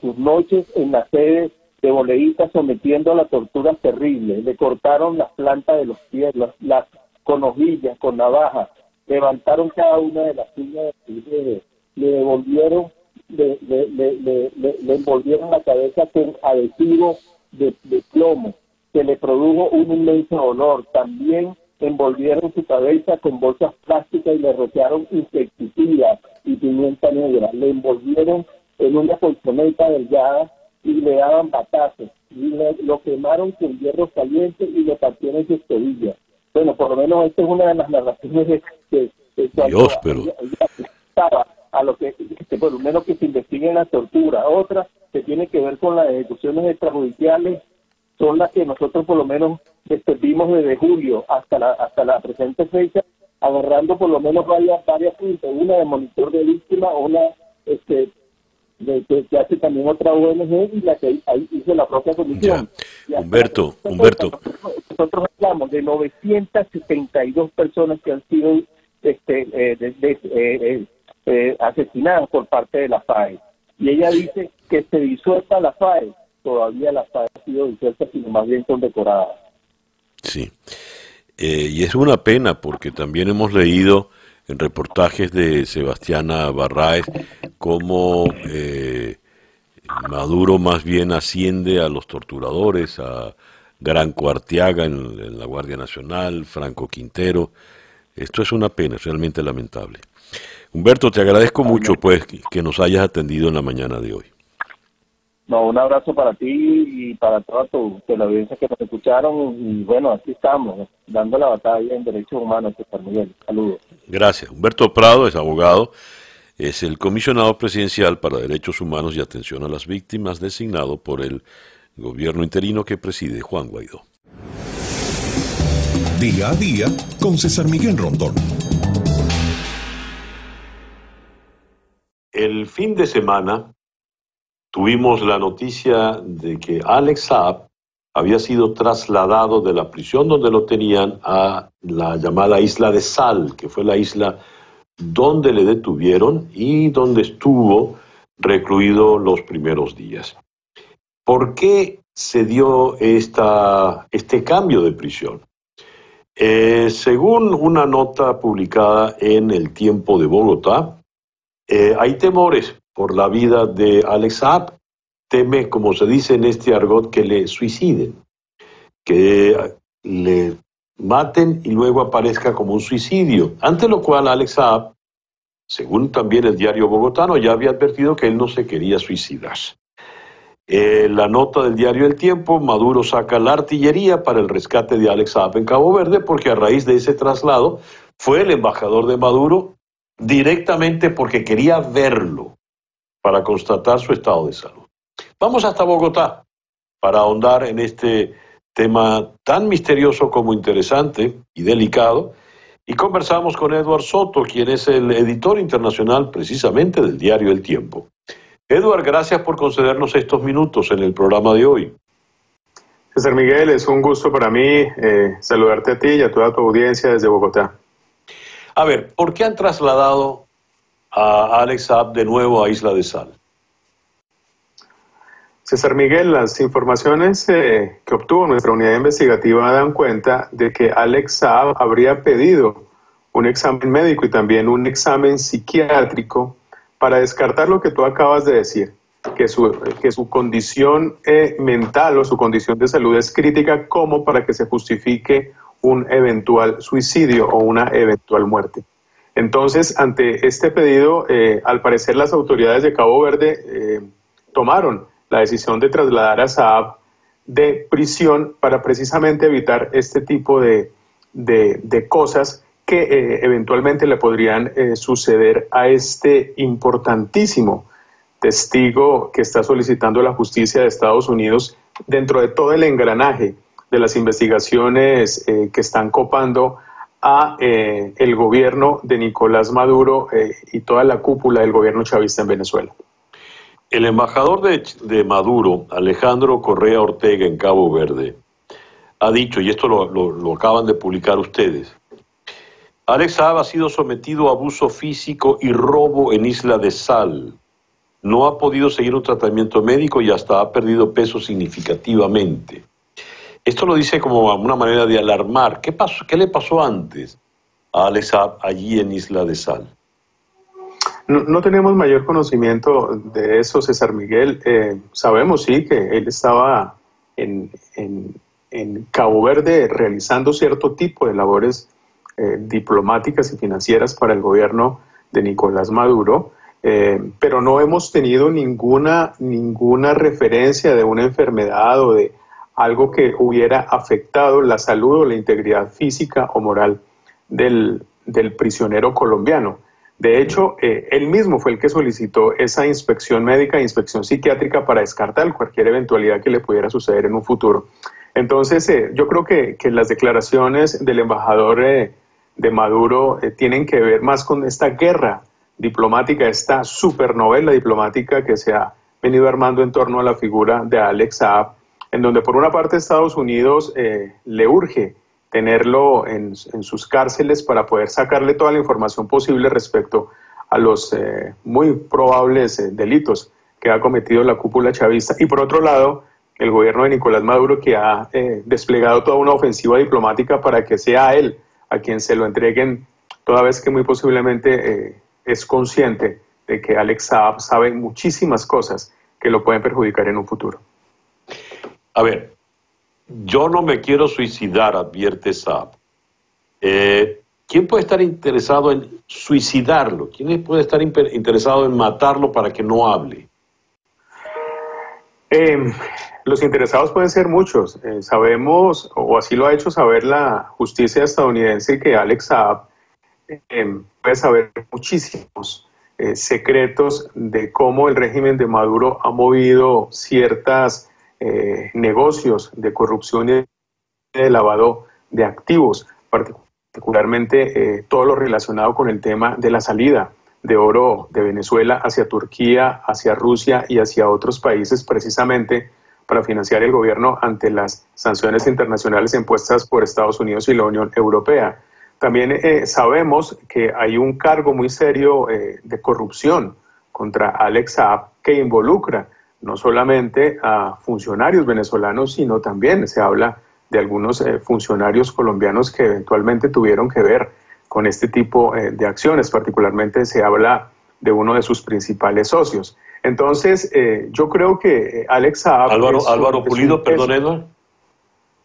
sus noches en la sede de Boleíta sometiendo a la tortura terrible. Le cortaron las plantas de los pies, las, con hojillas, con navajas, levantaron cada una de las uñas de le devolvieron, le, le, le, le, envolvieron la cabeza con adhesivo de, plomo, que le produjo un inmenso dolor. También envolvieron su cabeza con bolsas plásticas y le rociaron insecticidas y pimienta negra. Le envolvieron en una colchoneta delgada y le daban batazos. Y lo quemaron con hierro caliente y le partieron sus tobillas. Bueno, por lo menos esta es una de las narraciones de, que Dios, pero... a lo que, por lo menos que se investigue la tortura. Otra que tiene que ver con las ejecuciones extrajudiciales son las que nosotros por lo menos vimos desde julio hasta la hasta la presente fecha, agarrando por lo menos varias varias puntos, una de monitor de víctimas, una este de, que, hace también otra ONG y la que ahí hizo la propia comisión. Humberto, Humberto. Nosotros, hablamos de 972 personas que han sido este, eh, eh, eh, asesinadas por parte de la FAE. Y ella dice que se disuelta la FAE. Todavía la FAE ha sido disuelta, sino más bien condecoradas. Sí. y es una pena porque también hemos leído en reportajes de Sebastiana Barraez cómo eh, Maduro más bien asciende a los torturadores, a Gran Cuartiaga en, la Guardia Nacional, Franco Quintero. Esto es una pena, es realmente lamentable. Humberto, te agradezco mucho pues que nos hayas atendido en la mañana de hoy. No, un abrazo para ti y para toda tu audiencia que nos escucharon. Y bueno, aquí estamos, dando la batalla en derechos humanos, César Miguel. Saludos. Gracias. Humberto Prado es abogado, es el comisionado presidencial para derechos humanos y atención a las víctimas, designado por el gobierno interino que preside Juan Guaidó. Día a día con César Miguel Rondón. El fin de semana tuvimos la noticia de que Alex Saab había sido trasladado de la prisión donde lo tenían a la llamada isla de Sal, que fue la isla donde le detuvieron y donde estuvo recluido los primeros días. ¿Por qué se dio esta, este cambio de prisión? Eh, según una nota publicada en El Tiempo de Bogotá, eh, hay temores por la vida de Alex Saab, teme, como se dice en este argot, que le suiciden, que le maten y luego aparezca como un suicidio, ante lo cual Alex Saab, según también el diario bogotano, ya había advertido que él no se quería suicidar. Eh, la nota del diario El Tiempo, Maduro saca la artillería para el rescate de Alex Saab en Cabo Verde porque a raíz de ese traslado fue el embajador de Maduro directamente porque quería verlo para constatar su estado de salud. Vamos hasta Bogotá para ahondar en este tema tan misterioso como interesante y delicado. Y conversamos con Eduard Soto, quien es el editor internacional precisamente del diario El Tiempo. Eduard, gracias por concedernos estos minutos en el programa de hoy. César Miguel, es un gusto para mí eh, saludarte a ti y a toda tu audiencia desde Bogotá. A ver, ¿por qué han trasladado a Alex Saab de nuevo a Isla de Sal? César Miguel, las informaciones eh, que obtuvo nuestra unidad investigativa dan cuenta de que Alex Saab habría pedido un examen médico y también un examen psiquiátrico para descartar lo que tú acabas de decir, que su, que su condición eh, mental o su condición de salud es crítica como para que se justifique un eventual suicidio o una eventual muerte. Entonces, ante este pedido, eh, al parecer las autoridades de Cabo Verde eh, tomaron la decisión de trasladar a Saab de prisión para precisamente evitar este tipo de, de cosas que eh, eventualmente le podrían suceder a este importantísimo testigo que está solicitando la justicia de Estados Unidos dentro de todo el engranaje de las investigaciones que están copando a el gobierno de Nicolás Maduro y toda la cúpula del gobierno chavista en Venezuela. El embajador de, Maduro, Alejandro Correa Ortega, en Cabo Verde, ha dicho, y esto lo acaban de publicar ustedes, Alex Saab ha sido sometido a abuso físico y robo en Isla de Sal. No ha podido seguir un tratamiento médico y hasta ha perdido peso significativamente. Esto lo dice como una manera de alarmar. ¿Qué, pasó, qué le pasó antes a Alex Saab allí en Isla de Sal? No, tenemos mayor conocimiento de eso, César Miguel. Eh, sabemos, sí, que él estaba en, en Cabo Verde realizando cierto tipo de labores eh, diplomáticas y financieras para el gobierno de Nicolás Maduro, eh, pero no hemos tenido ninguna, ninguna referencia de una enfermedad o de algo que hubiera afectado la salud o la integridad física o moral del, prisionero colombiano. De hecho, eh, él mismo fue el que solicitó esa inspección médica e inspección psiquiátrica para descartar cualquier eventualidad que le pudiera suceder en un futuro. Entonces, yo creo que, que, las declaraciones del embajador de Maduro eh, tienen que ver más con esta guerra diplomática, esta supernovela diplomática que se ha venido armando en torno a la figura de Alex Saab, en donde por una parte Estados Unidos eh, le urge tenerlo en, sus cárceles para poder sacarle toda la información posible respecto a los eh, muy probables delitos que ha cometido la cúpula chavista. Y por otro lado, el gobierno de Nicolás Maduro que ha desplegado toda una ofensiva diplomática para que sea él a quien se lo entreguen, toda vez que muy posiblemente eh, es consciente de que Alex Saab sabe muchísimas cosas que lo pueden perjudicar en un futuro. A ver, yo no me quiero suicidar, advierte Saab. Eh, ¿Quién puede estar interesado en suicidarlo? ¿Quién puede estar interesado en matarlo para que no hable? Eh, los interesados pueden ser muchos. Eh, sabemos, o así lo ha hecho saber la justicia estadounidense, que Alex Saab eh, puede saber muchísimos eh, secretos de cómo el régimen de Maduro ha movido ciertos negocios de corrupción y de lavado de activos, particularmente todo lo relacionado con el tema de la salida de oro de Venezuela hacia Turquía, hacia Rusia y hacia otros países precisamente para financiar el gobierno ante las sanciones internacionales impuestas por Estados Unidos y la Unión Europea. También eh, sabemos que hay un cargo muy serio eh, de corrupción contra Alex Saab que involucra no solamente a funcionarios venezolanos, sino también se habla de algunos eh, funcionarios colombianos que eventualmente tuvieron que ver con este tipo de acciones. Particularmente se habla de uno de sus principales socios. Entonces, eh, yo creo que eh, Alex Saab... Álvaro, Álvaro Pulido, perdón, Edward.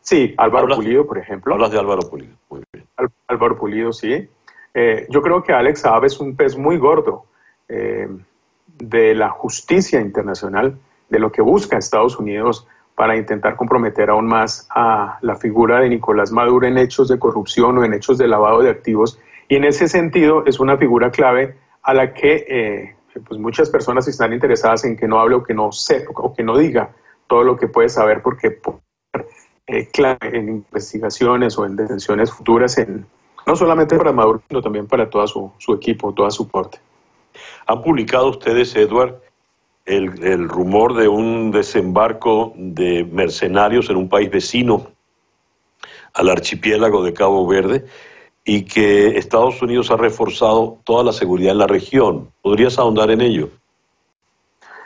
Sí, Álvaro Pulido, por ejemplo. Hablas de Álvaro Pulido, muy bien. Álvaro Pulido, sí. Eh, yo creo que Alex Saab es un pez muy gordo de la justicia internacional, de lo que busca Estados Unidos para intentar comprometer aún más a la figura de Nicolás Maduro en hechos de corrupción o en hechos de lavado de activos. Y en ese sentido es una figura clave a la que pues muchas personas están interesadas en que no hable o que no sepa o que no diga todo lo que puede saber porque puede eh, clave en investigaciones o en detenciones futuras, no solamente para Maduro, sino también para todo su, su equipo, toda su porte. ¿Han publicado ustedes, Edward, el, el rumor de un desembarco de mercenarios en un país vecino al archipiélago de Cabo Verde? y que Estados Unidos ha reforzado toda la seguridad en la región. ¿Podrías ahondar en ello?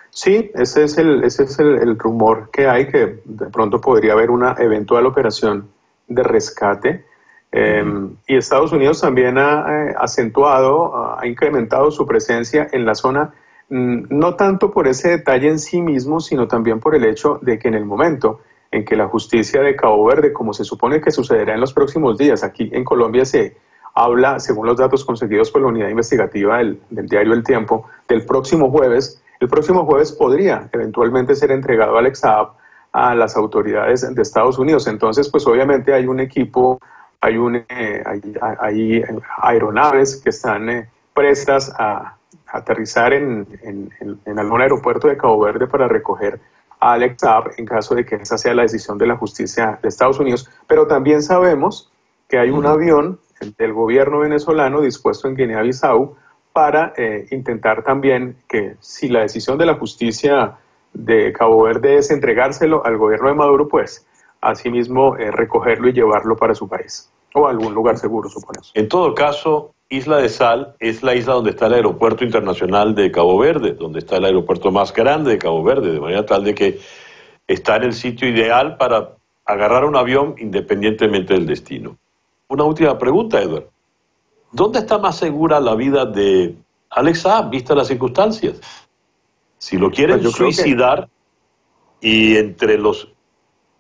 Sí, ese es el, ese es el, rumor que hay, que de pronto podría haber una eventual operación de rescate. Em, y Estados Unidos también ha eh, acentuado, ha incrementado su presencia en la zona, no tanto por ese detalle en sí mismo, sino también por el hecho de que en el momento en que la justicia de Cabo Verde, como se supone que sucederá en los próximos días, aquí en Colombia se habla, según los datos conseguidos por la unidad investigativa del, del diario El Tiempo, del próximo jueves, el próximo jueves podría eventualmente ser entregado Alex Saab a las autoridades de Estados Unidos. Entonces, pues obviamente hay un equipo, hay, un, eh, hay, aeronaves que están eh, prestas a, aterrizar en, en, algún aeropuerto de Cabo Verde para recoger a Alex Saab en caso de que esa sea la decisión de la justicia de Estados Unidos. Pero también sabemos que hay un avión del gobierno venezolano dispuesto en Guinea-Bissau para eh, intentar también que si la decisión de la justicia de Cabo Verde es entregárselo al gobierno de Maduro, pues asimismo eh, recogerlo y llevarlo para su país o algún lugar seguro, suponemos. En todo caso, Isla de Sal es la isla donde está el aeropuerto internacional de Cabo Verde, donde está el aeropuerto más grande de Cabo Verde, de manera tal de que está en el sitio ideal para agarrar un avión independientemente del destino. Una última pregunta, Edward. ¿Dónde está más segura la vida de Alexa, vista las circunstancias? Si lo quieren pues suicidar y entre los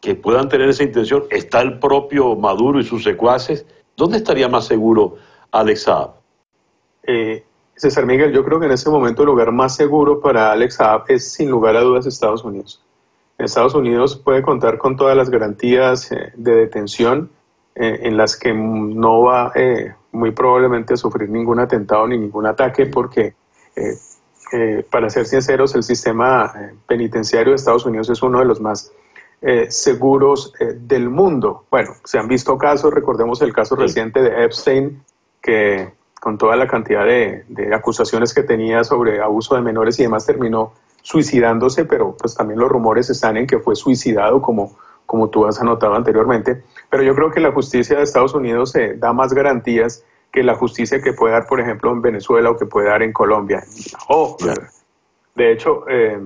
que puedan tener esa intención está el propio Maduro y sus secuaces, ¿dónde estaría más seguro Alex Eh, César Miguel, yo creo que en ese momento el lugar más seguro para Alex Saab es sin lugar a dudas Estados Unidos. Estados Unidos puede contar con todas las garantías eh, de detención eh, en las que no va eh, muy probablemente a sufrir ningún atentado ni ningún ataque porque, para ser sinceros, el sistema penitenciario de Estados Unidos es uno de los más seguros del mundo. Bueno, se han visto casos, recordemos el caso reciente de Epstein, que con toda la cantidad de, de, acusaciones que tenía sobre abuso de menores y demás terminó suicidándose, pero pues también los rumores están en que fue suicidado como como tú has anotado anteriormente. Pero yo creo que la justicia de Estados Unidos eh, da más garantías que la justicia que puede dar, por ejemplo, en Venezuela o que puede dar en Colombia. Oh, de hecho, eh,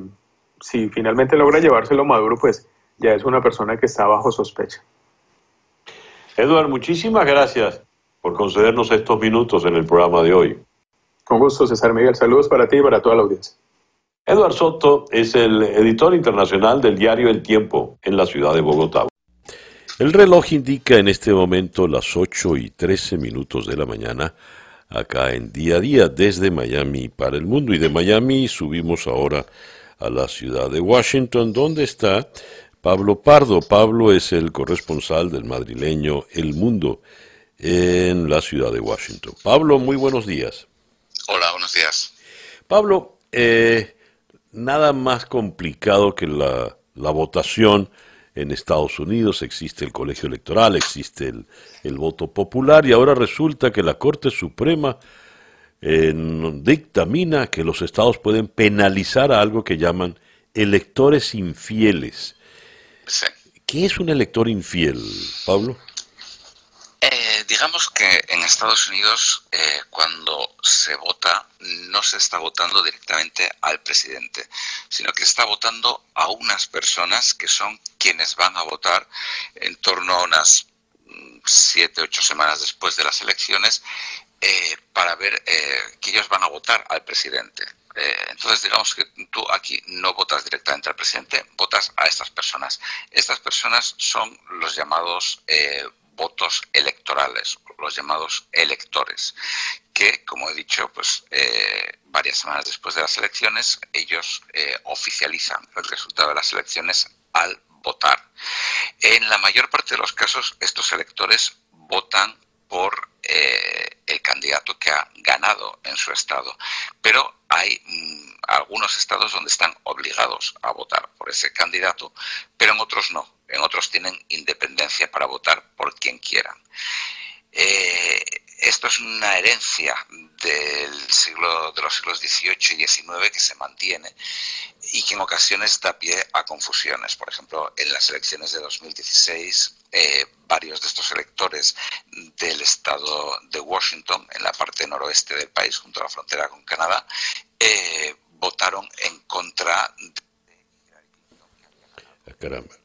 si finalmente logra llevárselo Maduro, pues ya es una persona que está bajo sospecha. Eduardo, muchísimas gracias por concedernos estos minutos en el programa de hoy. Con gusto, César Miguel. Saludos para ti y para toda la audiencia. Eduard Soto es el editor internacional del diario El Tiempo en la ciudad de Bogotá. El reloj indica en este momento las 8 y 13 minutos de la mañana, acá en día a día desde Miami para el mundo. Y de Miami subimos ahora a la ciudad de Washington, donde está Pablo Pardo. Pablo es el corresponsal del madrileño El Mundo en la ciudad de Washington. Pablo, muy buenos días. Hola, buenos días. Pablo, eh, nada más complicado que la, votación en Estados Unidos, existe el colegio electoral, existe el, voto popular y ahora resulta que la Corte Suprema eh, dictamina que los estados pueden penalizar a algo que llaman electores infieles. ¿Qué es un elector infiel, Pablo? digamos que en Estados Unidos eh, cuando se vota no se está votando directamente al presidente, sino que se está votando a unas personas que son quienes van a votar en torno a unas mm, siete, ocho semanas después de las elecciones eh, para ver eh, que ellos van a votar al presidente. Entonces, digamos que tú aquí no votas directamente al presidente, votas a estas personas. Estas personas son los llamados votos electorales, los llamados electores, que, como he dicho, pues eh, varias semanas después de las elecciones, ellos eh, oficializan el resultado de las elecciones al votar. En la mayor parte de los casos, estos electores votan por eh, el candidato que ha ganado en su estado, pero hay mm, algunos estados donde están obligados a votar por ese candidato, pero en otros no en otros tienen independencia para votar por quien quieran. Eh, esto es una herencia del siglo, de los siglos XVIII y XIX que se mantiene y que en ocasiones da pie a confusiones. Por ejemplo, en las elecciones de 2016, eh, varios de estos electores del estado de Washington, en la parte noroeste del país, junto a la frontera con Canadá, eh, votaron en contra de Caramba.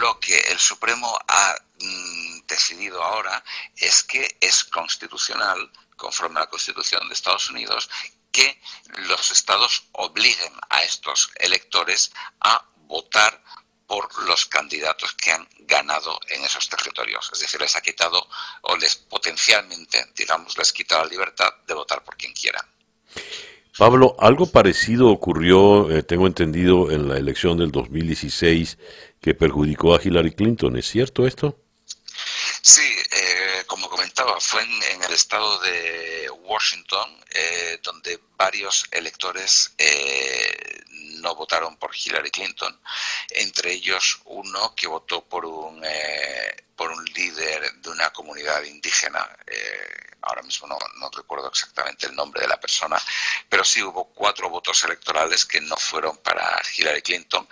Lo que el Supremo ha mm, decidido ahora es que es constitucional, conforme a la Constitución de Estados Unidos, que los estados obliguen a estos electores a votar por los candidatos que han ganado en esos territorios. Es decir, les ha quitado o les potencialmente, digamos, les quita la libertad de votar por quien quiera. Pablo, algo parecido ocurrió, eh, tengo entendido, en la elección del 2016 que perjudicó a Hillary Clinton. ¿Es cierto esto? Sí, eh, como comentaba, fue en, el estado de Washington eh, donde varios electores no votaron por Hillary Clinton, entre ellos uno que votó por un, por un líder de una comunidad indígena. Ahora mismo no, no, recuerdo exactamente el nombre de la persona, pero sí hubo cuatro votos electorales que no fueron para Hillary Clinton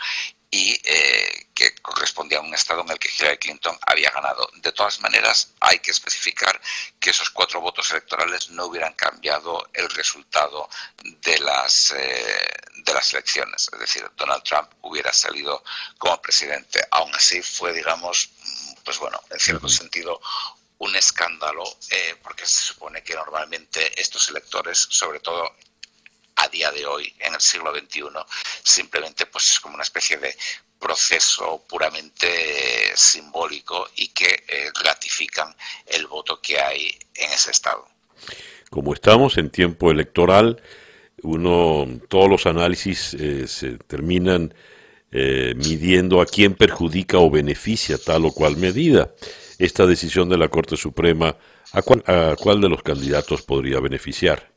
y eh, que correspondía a un estado en el que Hillary Clinton había ganado. De todas maneras, hay que especificar que esos cuatro votos electorales no hubieran cambiado el resultado de las, eh, de las elecciones. Es decir, Donald Trump hubiera salido como presidente. Aún así, fue, digamos, pues bueno, en cierto sentido, un escándalo, eh, porque se supone que normalmente estos electores, sobre todo a día de hoy, en el siglo XXI, simplemente pues es como una especie de proceso puramente simbólico y que eh, el voto que hay en ese estado. Como estamos en tiempo electoral, uno, todos los análisis eh, se terminan midiendo a quién perjudica o beneficia tal o cual medida esta decisión de la Corte Suprema, ¿a cuál, de los candidatos podría beneficiar?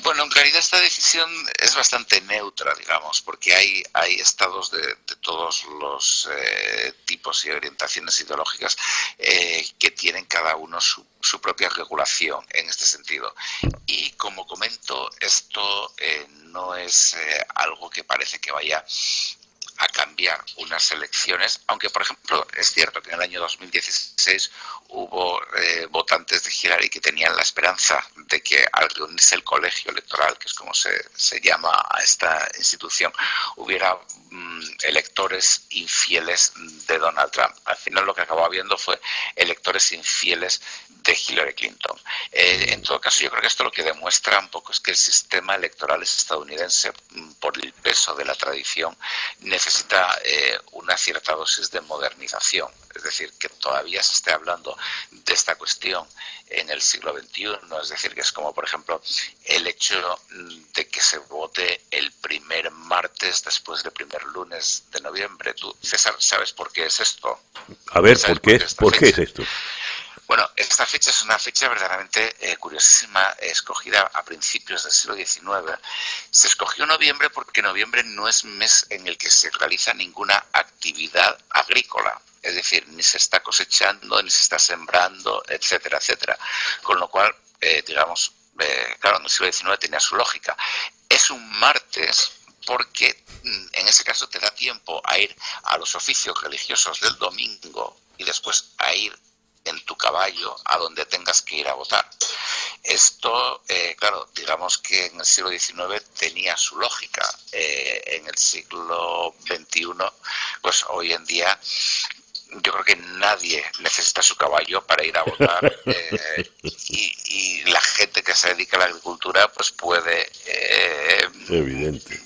Bueno, en realidad esta decisión es bastante neutra, digamos, porque hay, hay estados de, todos los eh, tipos y orientaciones ideológicas eh, que tienen cada uno su, propia regulación en este sentido. Y como comento, esto eh, no es algo que parece que vaya a cambiar unas elecciones, aunque por ejemplo es cierto que en el año 2016 hubo eh, votantes de Hillary que tenían la esperanza de que al reunirse el colegio electoral, que es como se, se llama a esta institución, hubiera mm, electores infieles de Donald Trump. Al final lo que acabó habiendo fue electores infieles de Hillary Clinton. Eh, en todo caso, yo creo que esto lo que demuestra un poco es que el sistema electoral estadounidense, mm, por el peso de la tradición, necesita eh, una cierta dosis de modernización. Es decir, que todavía se esté hablando de esta cuestión en el siglo XXI. Es decir, que es como, por ejemplo, el hecho mm, de que se vote el primer martes después del primer lunes de noviembre. Tú, César, ¿sabes por qué es esto? A ver, ¿por qué, ¿por qué es esto? Bueno, esta fecha es una fecha verdaderamente eh, curiosísima, escogida a principios del siglo XIX. Se escogió noviembre porque noviembre no es mes en el que se realiza ninguna actividad agrícola. Es decir, ni se está cosechando, ni se está sembrando, etcétera, etcétera. Con lo cual, eh, digamos, eh, claro, en el siglo XIX tenía su lógica. Es un martes porque mm, en ese caso te da tiempo a ir a los oficios religiosos del domingo y después a ir en tu caballo a donde tengas que ir a votar. Esto, eh, claro, digamos que en el siglo XIX tenía su lógica. Eh, en el siglo XXI, pues hoy en día yo creo que nadie necesita su caballo para ir a votar [laughs] eh, y, la gente que se dedica a la agricultura pues puede eh,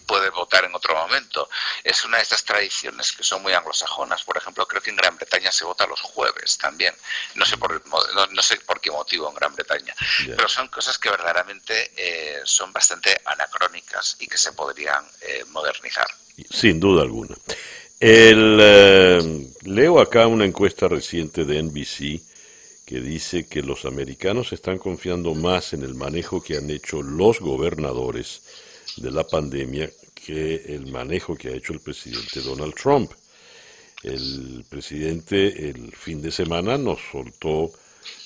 puede votar en otro momento. Es una de estas tradiciones que son muy anglosajonas. Por ejemplo creo que en Gran Bretaña se vota los jueves también. No sé por no, sé por qué motivo en Gran Bretaña. Pero son cosas que verdaderamente eh, son bastante anacrónicas y que se podrían modernizar. Sin duda alguna el, eh, leo acá una encuesta reciente de NBC que dice que los americanos están confiando más en el manejo que han hecho los gobernadores de la pandemia que el manejo que ha hecho el presidente Donald Trump. El presidente el fin de semana nos soltó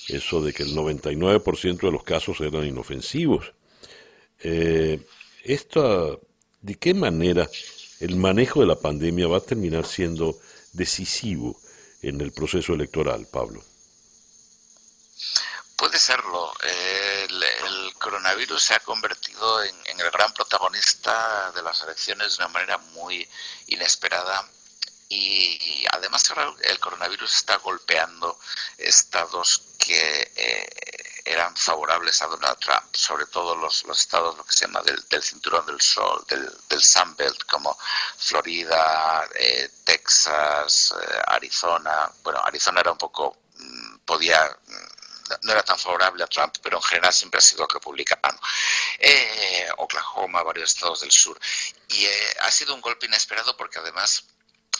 eso de que el 99% de los casos eran inofensivos. Eh, ¿De qué manera el manejo de la pandemia va a terminar siendo decisivo en el proceso electoral, Pablo? Puede serlo. El, coronavirus se ha convertido en, el gran protagonista de las elecciones de una manera muy inesperada y además el coronavirus está golpeando estados que eh, eran favorables a Donald Trump, sobre todo los, los estados lo que se llama del, cinturón del sol, del, del Sunbelt, como Florida, eh, Texas, eh, Arizona. Bueno, Arizona era un poco, mm, podía mm, no era tan favorable a Trump, pero en general siempre ha sido republicano. Oklahoma, varios estados del sur. Y ha sido un golpe inesperado porque además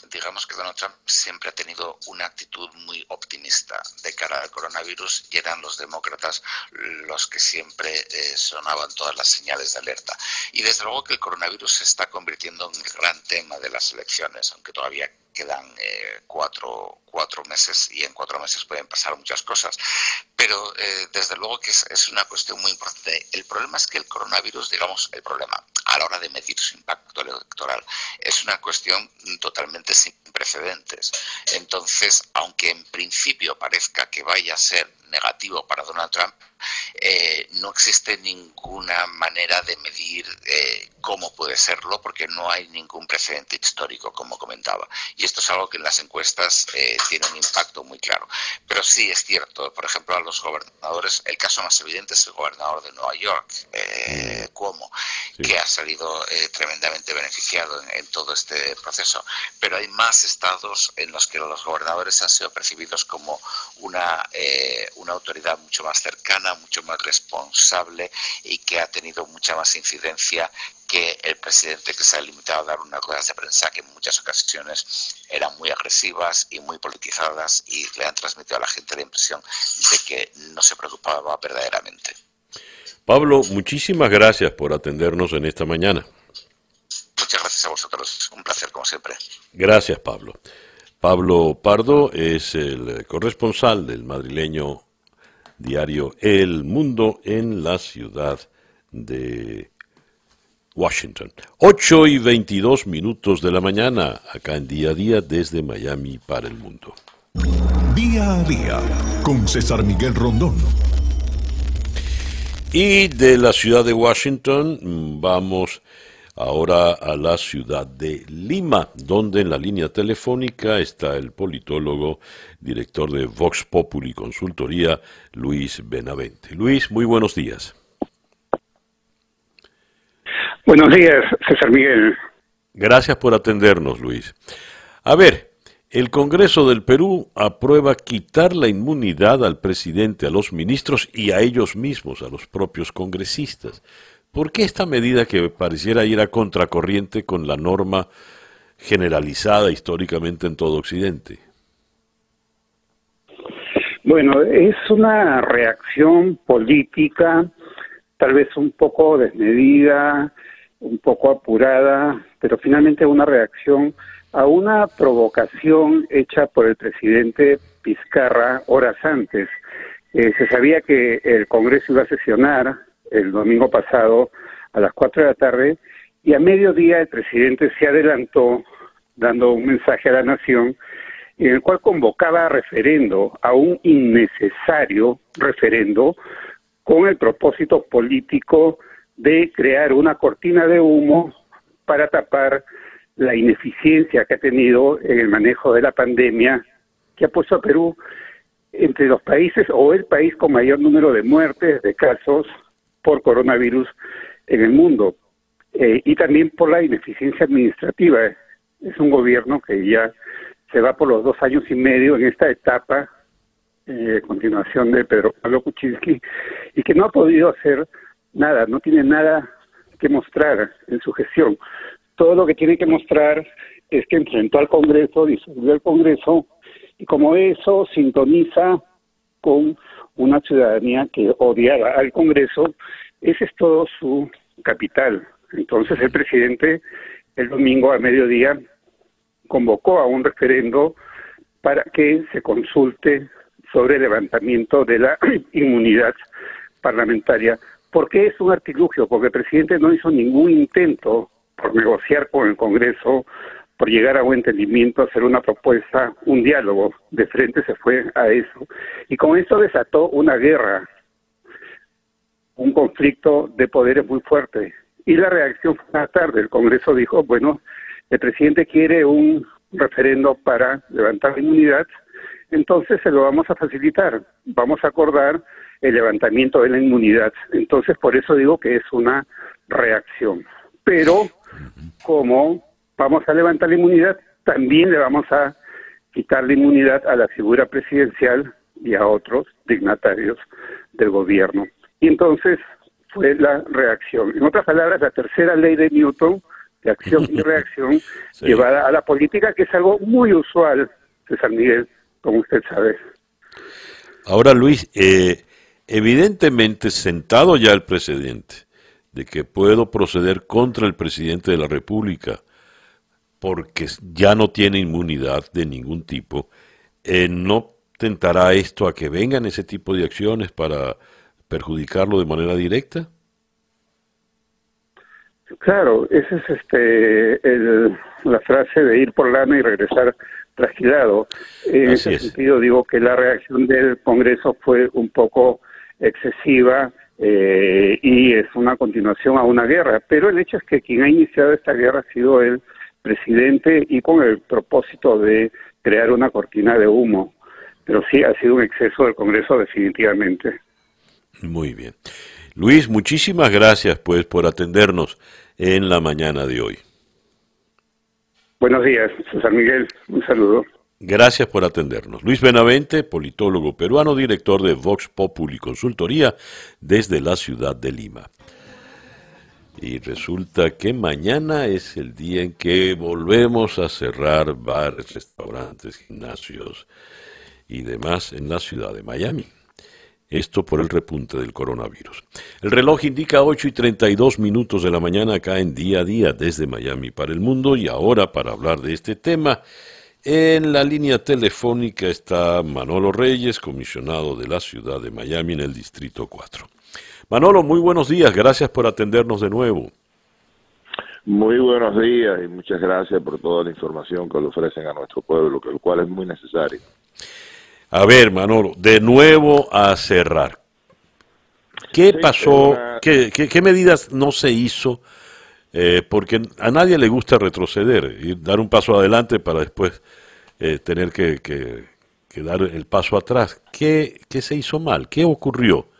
digamos que Donald Trump siempre ha tenido una actitud muy optimista de cara al coronavirus y eran los demócratas los que siempre eh, sonaban todas las señales de alerta. Y desde luego que el coronavirus se está convirtiendo en el gran tema de las elecciones, aunque todavía quedan eh, cuatro, cuatro, meses y en cuatro meses pueden pasar muchas cosas. Pero eh, desde luego que es, es, una cuestión muy importante. El problema es que el coronavirus, digamos, el problema a la hora de medir su impacto electoral es una cuestión totalmente sin precedentes. Entonces, aunque en principio parezca que vaya a ser negativo para Donald Trump, eh, no existe ninguna manera de medir eh, cómo puede serlo porque no hay ningún precedente histórico, como comentaba. Y esto es algo que en las encuestas eh, tiene un impacto muy claro. Pero sí es cierto, por ejemplo, a los gobernadores, el caso más evidente es el gobernador de Nueva York, Cuomo, que ha salido tremendamente beneficiado en, en todo este proceso. Pero hay más estados en los que los gobernadores han sido percibidos como una, una autoridad mucho más cercana, mucho más responsable y que ha tenido mucha más incidencia que el presidente que se ha limitado a dar unas ruedas de prensa que en muchas ocasiones eran muy agresivas y muy politizadas y le han transmitido a la gente la impresión de que no se preocupaba verdaderamente. Pablo, muchísimas gracias por atendernos en esta mañana. Muchas gracias a vosotros, un placer como siempre. Gracias, Pablo. Pablo Pardo es el corresponsal del madrileño diario El Mundo en la ciudad de Washington. 8 y 22 minutos de la mañana, acá en día a día desde Miami para el mundo. Día a día con César Miguel Rondón. Y de la ciudad de Washington vamos ahora a la ciudad de Lima, donde en la línea telefónica está el politólogo, director de Vox Populi Consultoría, Luis Benavente. Luis, muy buenos días. Buenos días, César Miguel. Gracias por atendernos, Luis. A ver, el Congreso del Perú aprueba quitar la inmunidad al presidente, a los ministros y a ellos mismos, a los propios congresistas. ¿Por qué esta medida que pareciera ir a contracorriente con la norma generalizada históricamente en todo Occidente? Bueno, es una reacción política, tal vez un poco desmedida, un poco apurada, pero finalmente una reacción a una provocación hecha por el presidente Pizcarra horas antes. Eh, se sabía que el Congreso iba a sesionar el domingo pasado a las 4 de la tarde y a mediodía el presidente se adelantó dando un mensaje a la nación en el cual convocaba a referendo, a un innecesario referendo, con el propósito político de crear una cortina de humo para tapar la ineficiencia que ha tenido en el manejo de la pandemia, que ha puesto a Perú entre los países o el país con mayor número de muertes, de casos por coronavirus en el mundo eh, y también por la ineficiencia administrativa. Es un gobierno que ya se va por los dos años y medio en esta etapa, eh, continuación de Pedro Pablo Kuczynski, y que no ha podido hacer nada, no tiene nada que mostrar en su gestión. Todo lo que tiene que mostrar es que enfrentó al Congreso, disolvió el Congreso, y como eso sintoniza con una ciudadanía que odiaba al Congreso, ese es todo su capital. Entonces el presidente el domingo a mediodía convocó a un referendo para que se consulte sobre el levantamiento de la [clears throat] inmunidad parlamentaria. ¿Por qué es un artilugio? Porque el presidente no hizo ningún intento por negociar con el Congreso, por llegar a un entendimiento, hacer una propuesta, un diálogo. De frente se fue a eso. Y con eso desató una guerra, un conflicto de poderes muy fuerte. Y la reacción fue más tarde. El Congreso dijo, bueno, el presidente quiere un referendo para levantar la inmunidad, entonces se lo vamos a facilitar. Vamos a acordar el levantamiento de la inmunidad. Entonces, por eso digo que es una reacción. Pero, como vamos a levantar la inmunidad, también le vamos a quitar la inmunidad a la figura presidencial y a otros dignatarios del gobierno. Y entonces fue la reacción. En otras palabras, la tercera ley de Newton, de acción y [laughs] reacción, llevada a la política, que es algo muy usual de San Miguel, como usted sabe. Ahora, Luis, eh, evidentemente sentado ya el presidente de que puedo proceder contra el presidente de la República porque ya no tiene inmunidad de ningún tipo, eh, ¿no tentará esto a que vengan ese tipo de acciones para perjudicarlo de manera directa? Claro, esa es este la frase de ir por lana y regresar trasquilado. En ese sentido digo que la reacción del Congreso fue un poco excesiva eh, y es una continuación a una guerra. Pero el hecho es que quien ha iniciado esta guerra ha sido el presidente y con el propósito de crear una cortina de humo. Pero sí ha sido un exceso del Congreso definitivamente. Muy bien. Luis, muchísimas gracias pues por atendernos en la mañana de hoy. Buenos días, César Miguel. Un saludo. Gracias por atendernos. Luis Benavente, politólogo peruano, director de Vox Populi Consultoría desde la ciudad de Lima. Y resulta que mañana es el día en que volvemos a cerrar bares, restaurantes, gimnasios y demás en la ciudad de Miami. Esto por el repunte del coronavirus. El reloj indica 8 y 32 minutos de la mañana acá en día a día desde Miami para el mundo y ahora para hablar de este tema. En la línea telefónica está Manolo Reyes, comisionado de la ciudad de Miami en el Distrito 4. Manolo, muy buenos días, gracias por atendernos de nuevo. Muy buenos días y muchas gracias por toda la información que le ofrecen a nuestro pueblo, que el cual es muy necesario. A ver, Manolo, de nuevo a cerrar. ¿Qué pasó? ¿Qué, qué, medidas no se hizo? Eh, porque a nadie le gusta retroceder y dar un paso adelante para después eh, tener que, que, dar el paso atrás. ¿Qué, ¿Qué, se hizo mal? ¿Qué ocurrió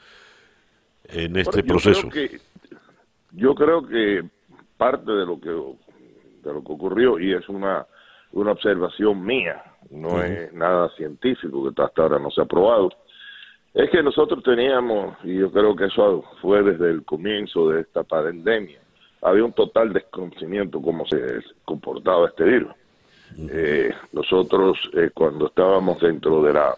en este proceso? yo creo que parte de lo que de lo que ocurrió y es una una observación mía no es nada científico que hasta ahora no se ha probado, es que nosotros teníamos, y yo creo que eso fue desde el comienzo de esta pandemia, había un total desconocimiento cómo se comportaba este virus. Eh, nosotros eh, cuando estábamos dentro de la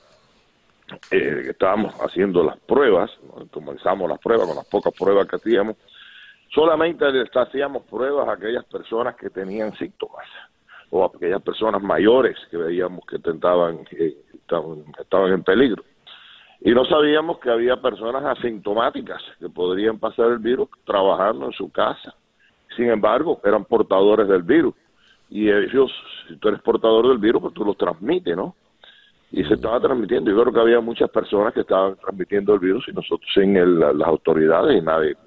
eh, estábamos haciendo las pruebas, comenzamos las pruebas con las pocas pruebas que hacíamos, solamente hacíamos pruebas a aquellas personas que tenían síntomas o aquellas personas mayores que veíamos que tentaban, estaban, en peligro. Y no sabíamos que había personas asintomáticas que podrían pasar el virus trabajando en su casa. Sin embargo, eran portadores del virus. Y ellos, si tú eres portador del virus, pues tú lo transmites, ¿no? Y se estaba transmitiendo. Yo creo que había muchas personas que estaban transmitiendo el virus y nosotros sin las autoridades y nadie,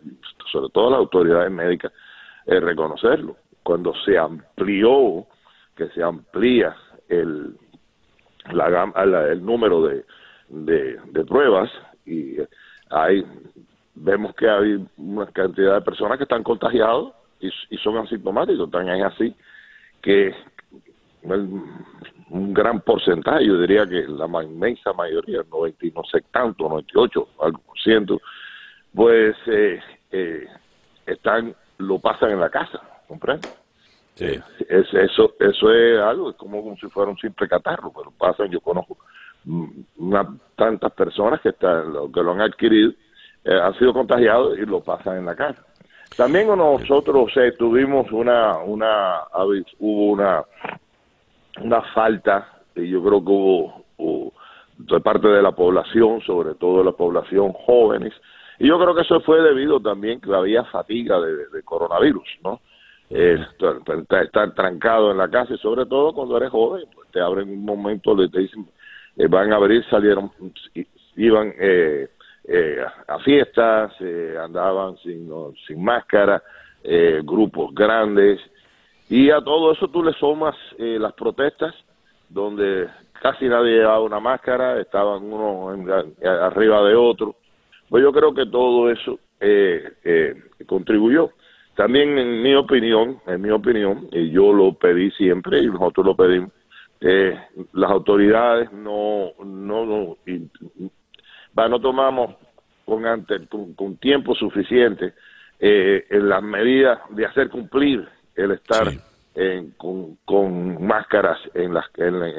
sobre todo las autoridades médicas, eh, reconocerlo. Cuando se amplió que se amplía el, la, el número de, de, pruebas y hay vemos que hay una cantidad de personas que están contagiados y, son asintomáticos, también es así que un gran porcentaje, yo diría que la inmensa mayoría, 90, no sé tanto, 98, algo por ciento, pues eh, eh, están, lo pasan en la casa, ¿comprende? Sí. Es, eso, eso es algo, es como, si fuera un simple catarro, pero pasa, yo conozco una, tantas personas que, están, que lo han adquirido, eh, han sido contagiados y lo pasan en la casa. También nosotros eh, tuvimos una, una, hubo una, una falta, y yo creo que hubo, de parte de la población, sobre todo la población jóvenes, y yo creo que eso fue debido también que había fatiga de, coronavirus, ¿no? eh, estar, trancado en la casa y sobre todo cuando eres joven, pues te abren un momento, te dicen, eh, van a abrir, salieron, iban eh, eh, a fiestas, andaban sin, sin máscara, grupos grandes, y a todo eso tú le sumas las protestas, donde casi nadie llevaba una máscara, estaban uno arriba de otro. Pues yo creo que todo eso contribuyó. También en mi opinión, en mi opinión, y yo lo pedí siempre y nosotros lo pedimos, eh, las autoridades no no no, no tomamos con, con, tiempo suficiente eh, en las medidas de hacer cumplir el estar con, con, máscaras en las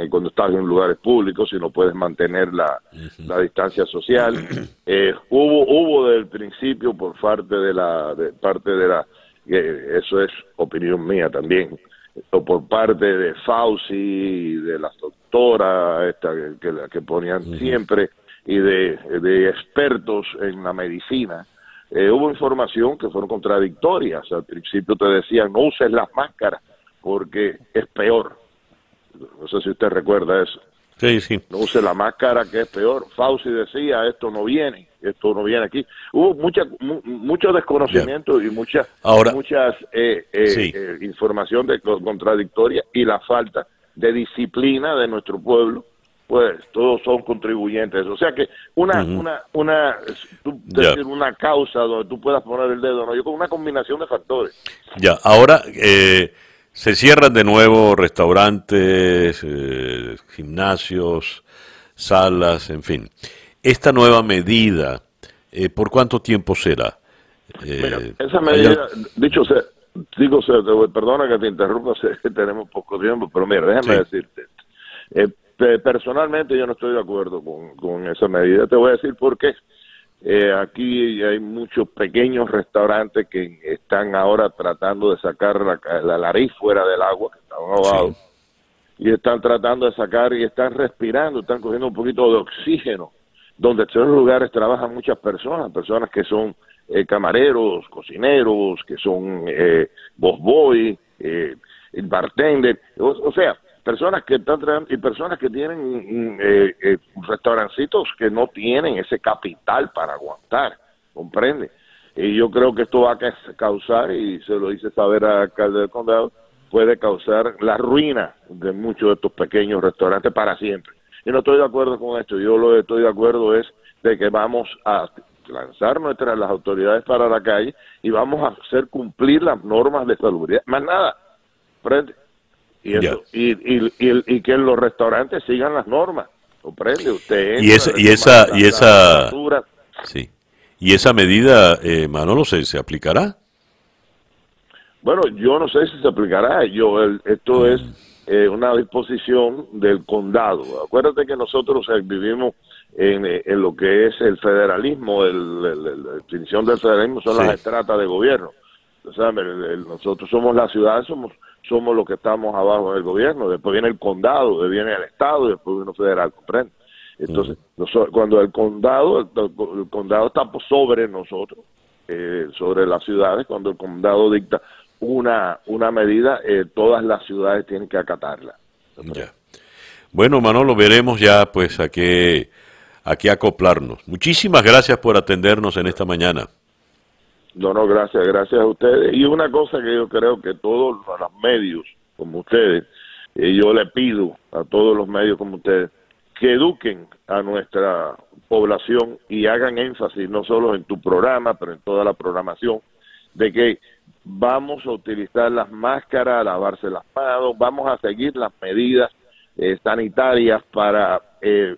cuando estás en lugares públicos y no puedes mantener la, la distancia social. [clears throat] Eh, hubo hubo del principio por parte de la de parte de la eh, eso es opinión mía también o por parte de Fauci, de las doctoras esta, que, que ponían siempre, y de, expertos en la medicina, eh, hubo información que fueron contradictorias. Al principio te decían, no uses las máscaras porque es peor. No sé si usted recuerda eso. Sí, sí. No use la máscara que es peor. Fauci decía, esto no viene esto no viene aquí. Hubo mucha, mucho desconocimiento y muchas muchas eh, eh, eh, información de contradictoria y la falta de disciplina de nuestro pueblo pues todos son contribuyentes. O sea que una, una, una, decir, una causa donde tú puedas poner el dedo, no, yo con una combinación de factores. Ya, ahora eh, se cierran de nuevo restaurantes, gimnasios, salas, en fin. Esta nueva medida, eh, ¿por cuánto tiempo será? Eh, esa medida, dicho sea, digo, perdona que te interrumpa, [laughs] sé que tenemos poco tiempo, pero mira, déjame decirte, eh, personalmente yo no estoy de acuerdo con, esa medida, te voy a decir por qué. aquí hay muchos pequeños restaurantes que están ahora tratando de sacar la, nariz fuera del agua, que están ahogados, y están tratando de sacar y están respirando, están cogiendo un poquito de oxígeno donde en esos lugares trabajan muchas personas, personas que son eh, camareros, cocineros, que son eh, boss boy, eh, bartender, o, sea, personas que están y personas que tienen mm, eh, eh, restaurancitos que no tienen ese capital para aguantar, comprende. Y yo creo que esto va a causar, y se lo hice saber al alcalde del condado, puede causar la ruina de muchos de estos pequeños restaurantes para siempre. Yo no estoy de acuerdo con esto. Yo lo que estoy de acuerdo es de que vamos a lanzar nuestras las autoridades para la calle y vamos a hacer cumplir las normas de salubridad. Más nada. ¿Comprende? Y, eso, y, y, y, que los restaurantes sigan las normas. ¿Comprende? Usted y esa, y esa, y esa, sí. Y esa medida, eh, Manolo, ¿se, ¿se aplicará? Bueno, yo no sé si se aplicará. Yo, esto es eh, una disposición del condado. Acuérdate que nosotros eh, vivimos en, eh, en, lo que es el federalismo, el, la definición del federalismo son las estratas de gobierno. O sea, nosotros somos la ciudad, somos somos los que estamos abajo del gobierno, después viene el condado, después viene el estado y después viene el federal, ¿comprende? Entonces, cuando el condado, el, condado está sobre nosotros, sobre las ciudades, cuando el condado dicta una, una medida, eh, todas las ciudades tienen que acatarla. Bueno, Manolo, veremos ya pues a qué, a qué acoplarnos. Muchísimas gracias por atendernos en esta mañana. No, no, gracias, gracias a ustedes. Y una cosa que yo creo que todos los medios como ustedes, eh, yo le pido a todos los medios como ustedes, que eduquen a nuestra población y hagan énfasis no solo en tu programa, pero en toda la programación, de que vamos a utilizar las máscaras, a lavarse las manos, vamos a seguir las medidas eh, sanitarias para, eh,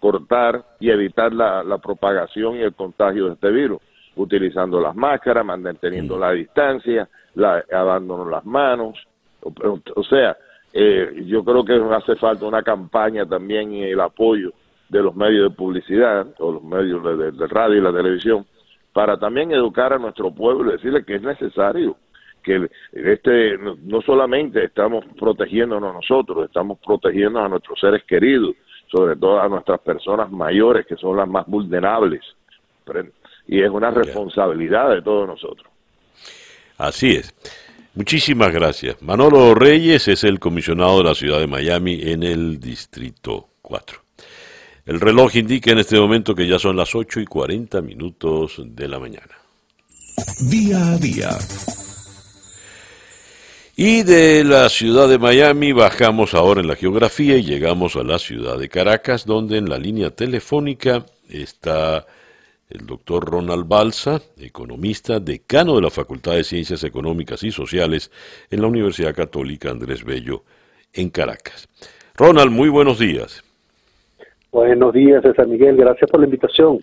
cortar y evitar la, propagación y el contagio de este virus, utilizando las máscaras, manteniendo la distancia, la, lavándonos las manos, o, sea, eh, yo creo que hace falta una campaña también y el apoyo de los medios de publicidad o los medios de radio y la televisión para también educar a nuestro pueblo y decirle que es necesario que este no solamente estamos protegiéndonos nosotros, estamos protegiendo a nuestros seres queridos, sobre todo a nuestras personas mayores que son las más vulnerables. Y es una responsabilidad de todos nosotros. Así es. Muchísimas gracias. Manolo Reyes es el comisionado de la ciudad de Miami en el Distrito 4. El reloj indica en este momento que ya son las 8 y 40 minutos de la mañana. Día a día. Y de la ciudad de Miami bajamos ahora en la geografía y llegamos a la ciudad de Caracas, donde en la línea telefónica está el doctor Ronald Balsa, economista, decano de la Facultad de Ciencias Económicas y Sociales en la Universidad Católica Andrés Bello en Caracas. Ronald, muy buenos días. Buenos días, César Miguel, gracias por la invitación.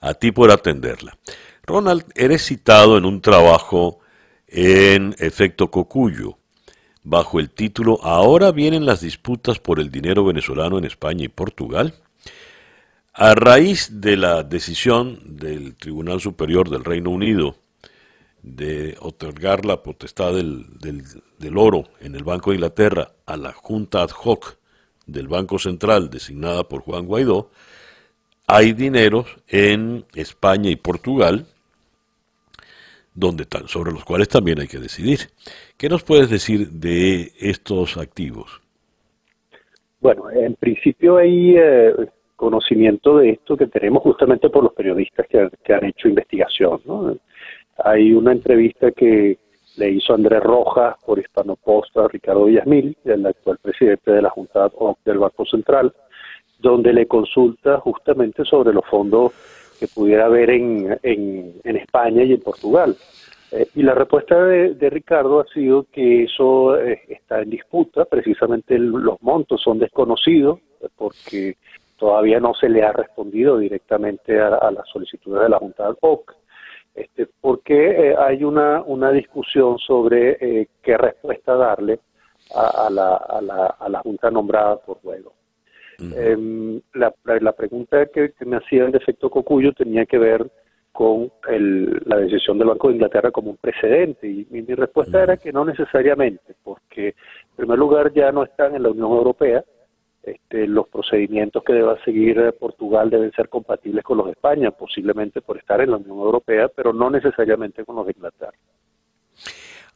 A ti por atenderla. Ronald, eres citado en un trabajo en efecto Cocuyo, bajo el título Ahora vienen las disputas por el dinero venezolano en España y Portugal. A raíz de la decisión del Tribunal Superior del Reino Unido de otorgar la potestad del, del, oro en el Banco de Inglaterra a la Junta ad hoc del Banco Central designada por Juan Guaidó, hay dineros en España y Portugal donde sobre los cuales también hay que decidir. ¿Qué nos puedes decir de estos activos? Bueno, en principio hay eh, conocimiento de esto que tenemos justamente por los periodistas que, han hecho investigación. Hay una entrevista que le hizo Andrés Rojas por Hispano Posta a Ricardo Villasmil, el actual presidente de la Junta del Banco Central, donde le consulta justamente sobre los fondos que pudiera haber en, en, España y en Portugal. Eh, y la respuesta de, Ricardo ha sido que eso eh, está en disputa, precisamente los montos son desconocidos porque todavía no se le ha respondido directamente a, las solicitudes de la Junta del OC, este, porque eh, hay una, una discusión sobre qué respuesta darle a, la, a, la, a la Junta nombrada por luego. Em, la, la, pregunta que, me hacía el defecto Cocuyo tenía que ver con la decisión del Banco de Inglaterra como un precedente y mi, respuesta era que no necesariamente, porque en primer lugar ya no están en la Unión Europea, este, los procedimientos que deba seguir Portugal deben ser compatibles con los de España, posiblemente por estar en la Unión Europea, pero no necesariamente con los de Inglaterra.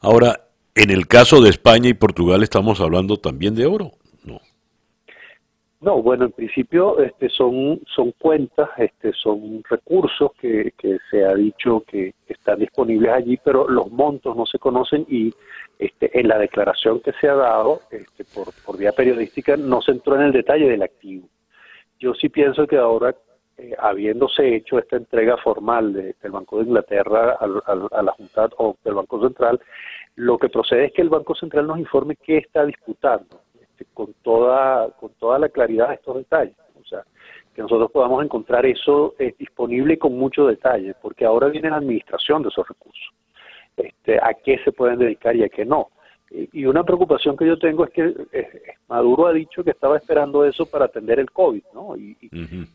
Ahora, en el caso de España y Portugal estamos hablando también de oro. No, bueno, en principio este, son, son cuentas, este, son recursos que, se ha dicho que están disponibles allí, pero los montos no se conocen y este, en la declaración que se ha dado este, por, por vía periodística no se entró en el detalle del activo. Yo sí pienso que ahora, eh, habiéndose hecho esta entrega formal del Banco de Inglaterra a la Junta o del Banco Central, lo que procede es que el Banco Central nos informe qué está disputando este, con toda con toda la claridad de estos detalles. O sea, que nosotros podamos encontrar eso eh, disponible con mucho detalle, porque ahora viene la administración de esos recursos. Este, a qué se pueden dedicar y a qué no. Y, una preocupación que yo tengo es que eh, Maduro ha dicho que estaba esperando eso para atender el COVID, ¿no? Y,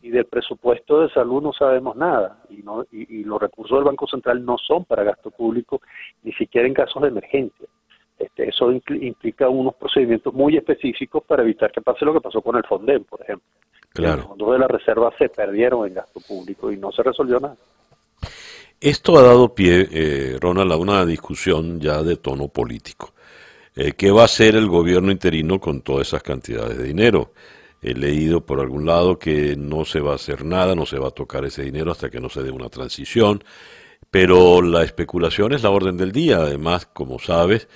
del presupuesto de salud no sabemos nada. Y, no, y, los recursos del Banco Central no son para gasto público, ni siquiera en casos de emergencia. Este, eso implica unos procedimientos muy específicos para evitar que pase lo que pasó con el Fonden, por ejemplo. Claro. Los fondos de la reserva se perdieron en gasto público y no se resolvió nada. Esto ha dado pie, eh, Ronald, a una discusión ya de tono político. Eh, ¿Qué va a hacer el gobierno interino con todas esas cantidades de dinero? He leído por algún lado que no se va a hacer nada, no se va a tocar ese dinero hasta que no se dé una transición, pero la especulación es la orden del día. Además, como sabes,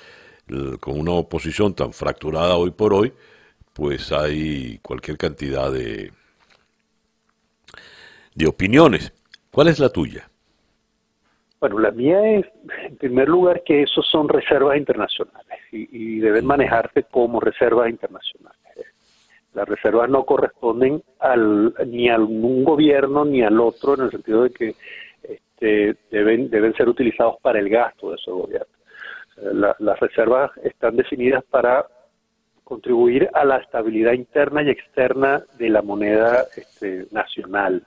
con una oposición tan fracturada hoy por hoy, pues hay cualquier cantidad de, de opiniones. ¿Cuál es la tuya? Bueno, la mía es, en primer lugar, que esos son reservas internacionales y, deben manejarse como reservas internacionales. Las reservas no corresponden al, ni a un gobierno ni al otro en el sentido de que este, deben, deben ser utilizados para el gasto de esos gobiernos las reservas están definidas para contribuir a la estabilidad interna y externa de la moneda este, nacional.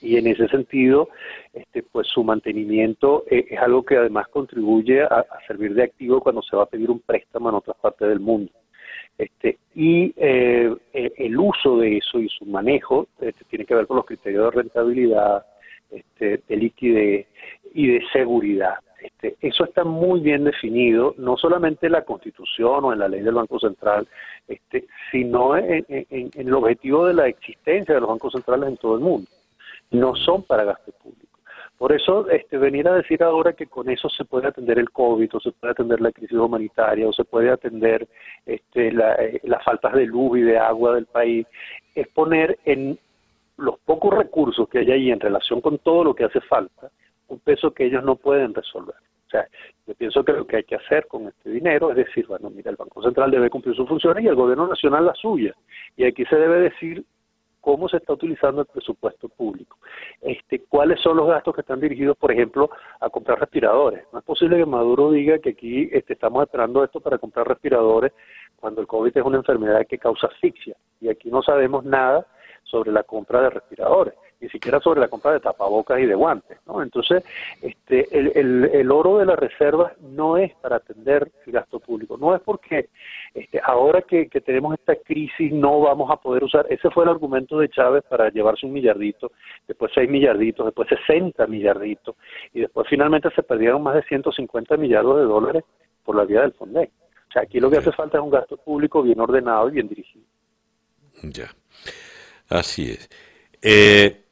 Y en ese sentido, este, pues su mantenimiento eh, es algo que además contribuye a, servir de activo cuando se va a pedir un préstamo en otras partes del mundo. Este, y eh, eh, el uso de eso y su manejo este, tiene que ver con los criterios de rentabilidad, este, de liquidez y de seguridad. Este, eso está muy bien definido, no solamente en la Constitución o en la ley del Banco Central, este, sino en, el objetivo de la existencia de los bancos centrales en todo el mundo. No son para gasto público. Por eso, este, venir a decir ahora que con eso se puede atender el COVID, o se puede atender la crisis humanitaria, o se puede atender este, eh, las faltas de luz y de agua del país, es poner en los pocos recursos que hay ahí en relación con todo lo que hace falta, un peso que ellos no pueden resolver. O sea, yo pienso que lo que hay que hacer con este dinero es decir, bueno, mira, el Banco Central debe cumplir sus funciones y el Gobierno Nacional las suyas. Y aquí se debe decir cómo se está utilizando el presupuesto público. Este, ¿Cuáles son los gastos que están dirigidos, por ejemplo, a comprar respiradores? No es posible que Maduro diga que aquí este, estamos esperando esto para comprar respiradores cuando el COVID es una enfermedad que causa asfixia. Y aquí no sabemos nada sobre la compra de respiradores, ni siquiera sobre la compra de tapabocas y de guantes. ¿no? Entonces, este, el, el, oro de las reservas no es para atender el gasto público, no es porque este, ahora que, que, tenemos esta crisis no vamos a poder usar, ese fue el argumento de Chávez para llevarse un millardito, después seis millarditos, después 60 millarditos, y después finalmente se perdieron más de 150 millardos de dólares por la vía del FONDEC. O sea, aquí lo que hace falta es un gasto público bien ordenado y bien dirigido. Ya. Así es. Eh,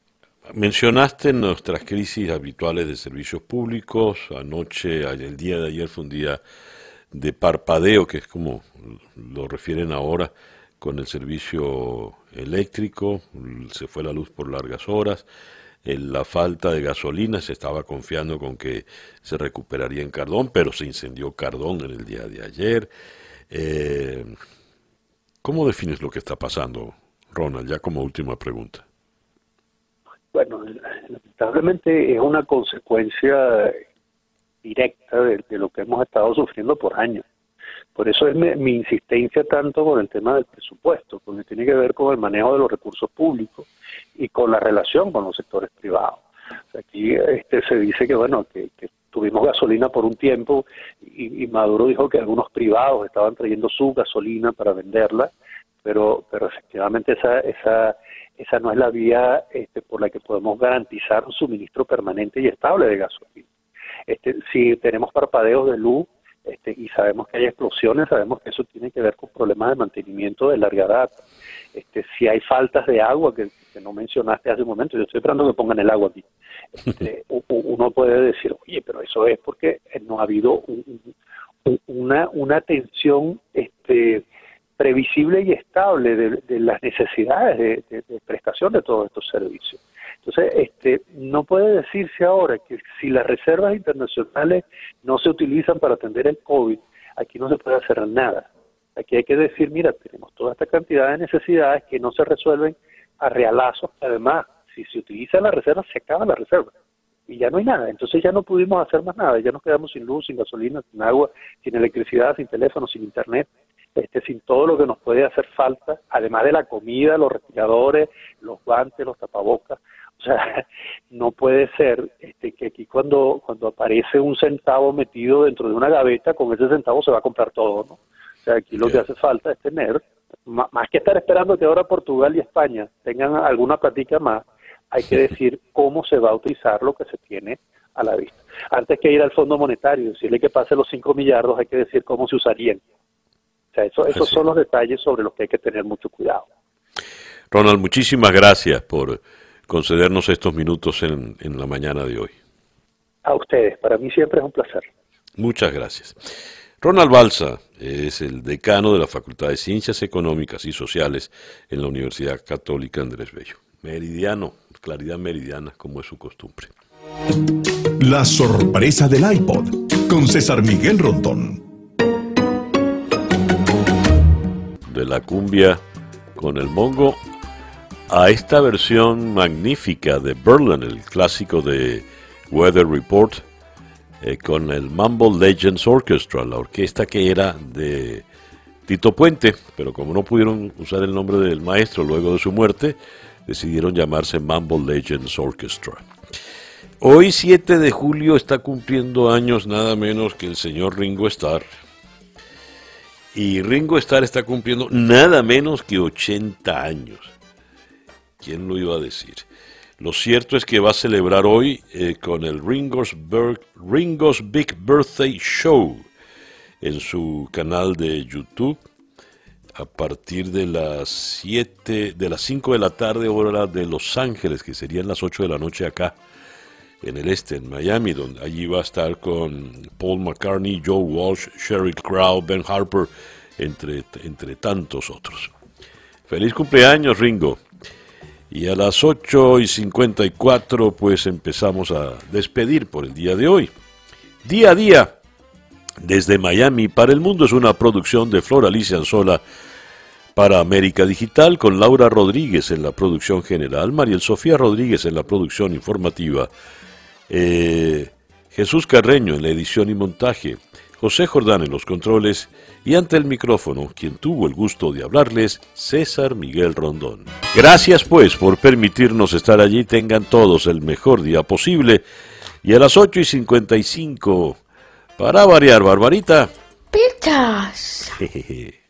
mencionaste nuestras crisis habituales de servicios públicos. Anoche, el día de ayer fue un día de parpadeo, que es como lo refieren ahora con el servicio eléctrico. Se fue la luz por largas horas. En la falta de gasolina se estaba confiando con que se recuperaría en Cardón, pero se incendió Cardón en el día de ayer. Eh, ¿Cómo defines lo que está pasando Ronald, ya como última pregunta. Bueno, lamentablemente es una consecuencia directa de, lo que hemos estado sufriendo por años. Por eso es mi, insistencia tanto con el tema del presupuesto, porque tiene que ver con el manejo de los recursos públicos y con la relación con los sectores privados. aquí este, se dice que, bueno, que, tuvimos gasolina por un tiempo y, Maduro dijo que algunos privados estaban trayendo su gasolina para venderla pero, pero efectivamente esa, esa, esa no es la vía este, por la que podemos garantizar un suministro permanente y estable de gasolina. Este, si tenemos parpadeos de luz este, y sabemos que hay explosiones, sabemos que eso tiene que ver con problemas de mantenimiento de larga data. Este, si hay faltas de agua, que, no mencionaste hace un momento, yo estoy esperando que pongan el agua aquí, este, [laughs] uno puede decir, oye, pero eso es porque no ha habido una, una atención este, previsible y estable de, las necesidades de, prestación de todos estos servicios. Entonces, este, no puede decirse ahora que si las reservas internacionales no se utilizan para atender el COVID, aquí no se puede hacer nada. Aquí hay que decir, mira, tenemos toda esta cantidad de necesidades que no se resuelven a realazos, además, si se utilizan las reservas, se acaban las reservas y ya no hay nada. Entonces ya no pudimos hacer más nada, ya nos quedamos sin luz, sin gasolina, sin agua, sin electricidad, sin teléfono, sin internet este, sin todo lo que nos puede hacer falta, además de la comida, los respiradores, los guantes, los tapabocas. O sea, [laughs] no puede ser este, que aquí cuando, cuando aparece un centavo metido dentro de una gaveta, con ese centavo se va a comprar todo, ¿no? O sea, aquí lo que hace falta es tener, más que estar esperando que ahora Portugal y España tengan alguna platica más, hay que decir cómo se va a utilizar lo que se tiene a la vista. Antes que ir al Fondo Monetario y decirle que pase los 5 millardos, hay que decir cómo se usarían. O sea, eso, esos son los detalles sobre los que hay que tener mucho cuidado. Ronald, muchísimas gracias por concedernos estos minutos en, en la mañana de hoy. A ustedes, para mí siempre es un placer. Muchas gracias. Ronald Balsa es el decano de la Facultad de Ciencias Económicas y Sociales en la Universidad Católica Andrés Bello. Meridiano, claridad meridiana, como es su costumbre. La sorpresa del iPod con César Miguel Rondón. De la cumbia con el mongo a esta versión magnífica de Berlin, el clásico de Weather Report, eh, con el Mumble Legends Orchestra, la orquesta que era de Tito Puente, pero como no pudieron usar el nombre del maestro luego de su muerte, decidieron llamarse Mumble Legends Orchestra. Hoy 7 de julio está cumpliendo años nada menos que el señor Ringo Starr, y Ringo Starr está cumpliendo nada menos que 80 años. ¿Quién lo iba a decir? Lo cierto es que va a celebrar hoy eh, con el Ringo's, Big Birthday Show en su canal de YouTube a partir de las 7, de las 5 de la tarde hora de Los Ángeles, que serían las 8 de la noche acá en el este, en Miami, donde allí va a estar con Paul McCartney, Joe Walsh, Sheryl Crow, Ben Harper, entre, entre tantos otros. Feliz cumpleaños, Ringo. Y a las 8 y 54 pues empezamos a despedir por el día de hoy. Día a día, desde Miami para el mundo es una producción de Flor Alicia Anzola para América Digital con Laura Rodríguez en la producción general, Mariel Sofía Rodríguez en la producción informativa, eh, Jesús Carreño en la edición y montaje, José Jordán en los controles y ante el micrófono, quien tuvo el gusto de hablarles, César Miguel Rondón. Gracias pues por permitirnos estar allí, tengan todos el mejor día posible y a las 8 y 55, para variar, Barbarita. Pitas. [laughs]